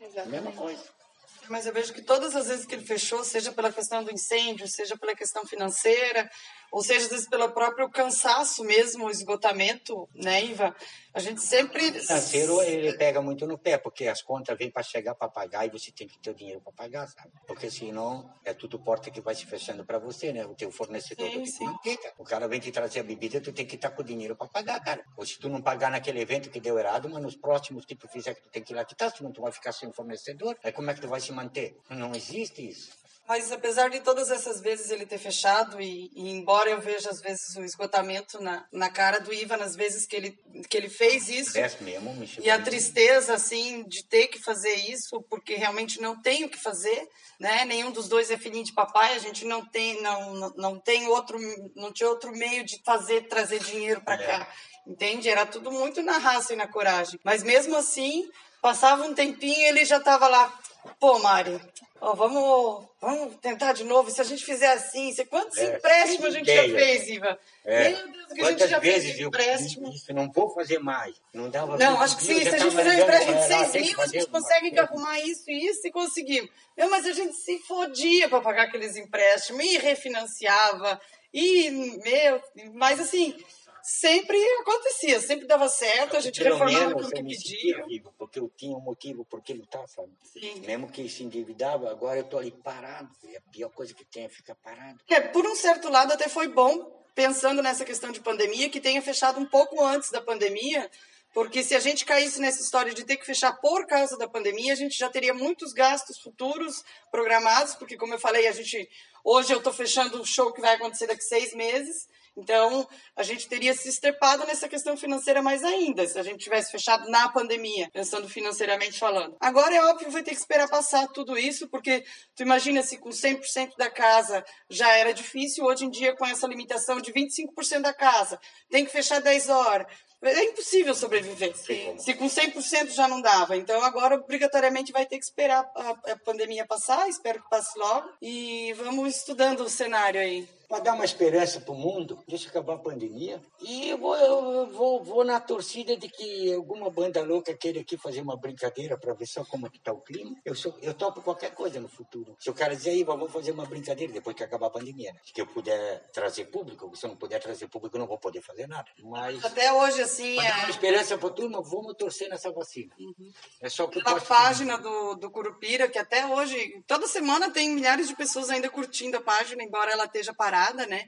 Exatamente. Mesma coisa. Mas eu vejo que todas as vezes que ele fechou, seja pela questão do incêndio, seja pela questão financeira, ou seja, às vezes pelo próprio cansaço mesmo, o esgotamento, né, Iva? A gente sempre. O financeiro, ele pega muito no pé, porque as contas vêm para chegar para pagar e você tem que ter o dinheiro para pagar, sabe? Porque senão é tudo porta que vai se fechando para você, né? O teu fornecedor sim, sim. O cara vem te trazer a bebida, tu tem que estar tá com o dinheiro para pagar, cara. Ou se tu não pagar naquele evento que deu errado, mas nos próximos que tu fizer que tu tem que ir lá quitar, senão tu vai ficar sem fornecedor. Aí como é que tu vai se manter? Não existe isso. Mas apesar de todas essas vezes ele ter fechado, e, e, embora eu veja às vezes o esgotamento na, na cara do Ivan, nas vezes que ele, que ele fez isso, mesmo, e a tristeza, assim, de ter que fazer isso, porque realmente não tem o que fazer, né? Nenhum dos dois é filhinho de papai, a gente não tem, não, não, não tem outro, não tinha outro meio de fazer, trazer dinheiro para é. cá, entende? Era tudo muito na raça e na coragem. Mas mesmo assim, passava um tempinho e ele já estava lá, pô, Mari, ó, vamos, vamos tentar de novo. Se a gente fizer assim, você, quantos é, empréstimos a gente ideia. já fez, Iva? É. Meu Deus, que Quantas a gente já vezes fez empréstimo. Isso, não vou fazer mais. Não dava Não, acho que sim. Se a gente fizer um empréstimo de 6 mil, a gente consegue arrumar isso e isso e conseguimos. Meu, mas a gente se fodia para pagar aqueles empréstimos e refinanciava. E, meu, mas assim, sempre acontecia, sempre dava certo, a gente Pelo reformava aquilo que pedia. Vivo, porque eu tinha um motivo por que lutar, sabe? Sim. Mesmo que se endividava, agora eu tô ali parado. É a pior coisa que tem é ficar parado. É, por um certo lado até foi bom, pensando nessa questão de pandemia, que tenha fechado um pouco antes da pandemia, porque se a gente caísse nessa história de ter que fechar por causa da pandemia, a gente já teria muitos gastos futuros programados, porque como eu falei, a gente hoje eu estou fechando o show que vai acontecer daqui seis meses, então, a gente teria se estrepado nessa questão financeira mais ainda, se a gente tivesse fechado na pandemia, pensando financeiramente falando. Agora é óbvio, vai ter que esperar passar tudo isso, porque tu imagina se com 100% da casa já era difícil, hoje em dia com essa limitação de 25% da casa, tem que fechar 10 horas. É impossível sobreviver. Sim. Se com 100% já não dava. Então agora obrigatoriamente vai ter que esperar a, a pandemia passar, espero que passe logo. E vamos estudando o cenário aí para dar uma esperança para o mundo, deixa acabar a pandemia. E eu vou, eu vou, vou na torcida de que alguma banda louca queira aqui fazer uma brincadeira para ver só como é que está o clima. Eu, sou, eu topo qualquer coisa no futuro. Se o cara dizer aí, vamos fazer uma brincadeira depois que acabar a pandemia, né? Se eu puder trazer público, se eu não puder trazer público, eu não vou poder fazer nada. Mas até hoje assim, para é... dar uma esperança para a turma, vamos torcer nessa vacina. Uhum. É só que Pela página do, do Curupira, que até hoje, toda semana tem milhares de pessoas ainda curtindo a página, embora ela esteja parada parada, né?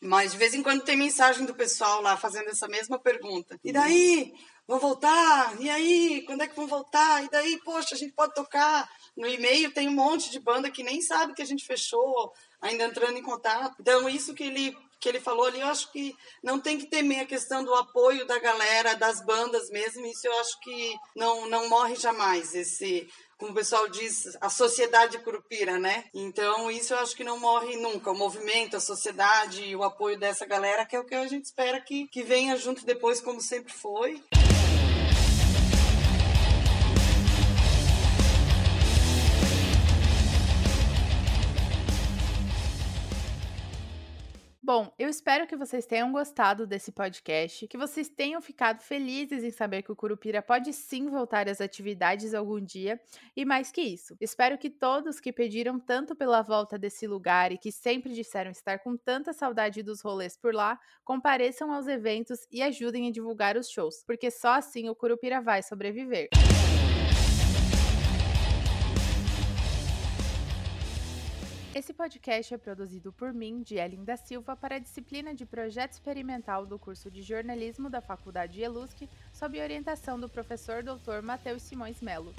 Mas de vez em quando tem mensagem do pessoal lá fazendo essa mesma pergunta. E daí? Vão voltar? E aí? Quando é que vão voltar? E daí, poxa, a gente pode tocar? No e-mail tem um monte de banda que nem sabe que a gente fechou, ainda entrando em contato. Então, isso que ele que ele falou ali, eu acho que não tem que temer a questão do apoio da galera, das bandas mesmo, isso eu acho que não, não morre jamais, esse como o pessoal diz, a sociedade curupira, né? Então, isso eu acho que não morre nunca. O movimento, a sociedade e o apoio dessa galera, que é o que a gente espera que, que venha junto depois, como sempre foi. Bom, eu espero que vocês tenham gostado desse podcast, que vocês tenham ficado felizes em saber que o Curupira pode sim voltar às atividades algum dia, e mais que isso, espero que todos que pediram tanto pela volta desse lugar e que sempre disseram estar com tanta saudade dos rolês por lá, compareçam aos eventos e ajudem a divulgar os shows, porque só assim o Curupira vai sobreviver. Esse podcast é produzido por mim, de da Silva, para a disciplina de Projeto Experimental do curso de Jornalismo da Faculdade ELUSC, sob orientação do professor Dr. Matheus Simões Melo.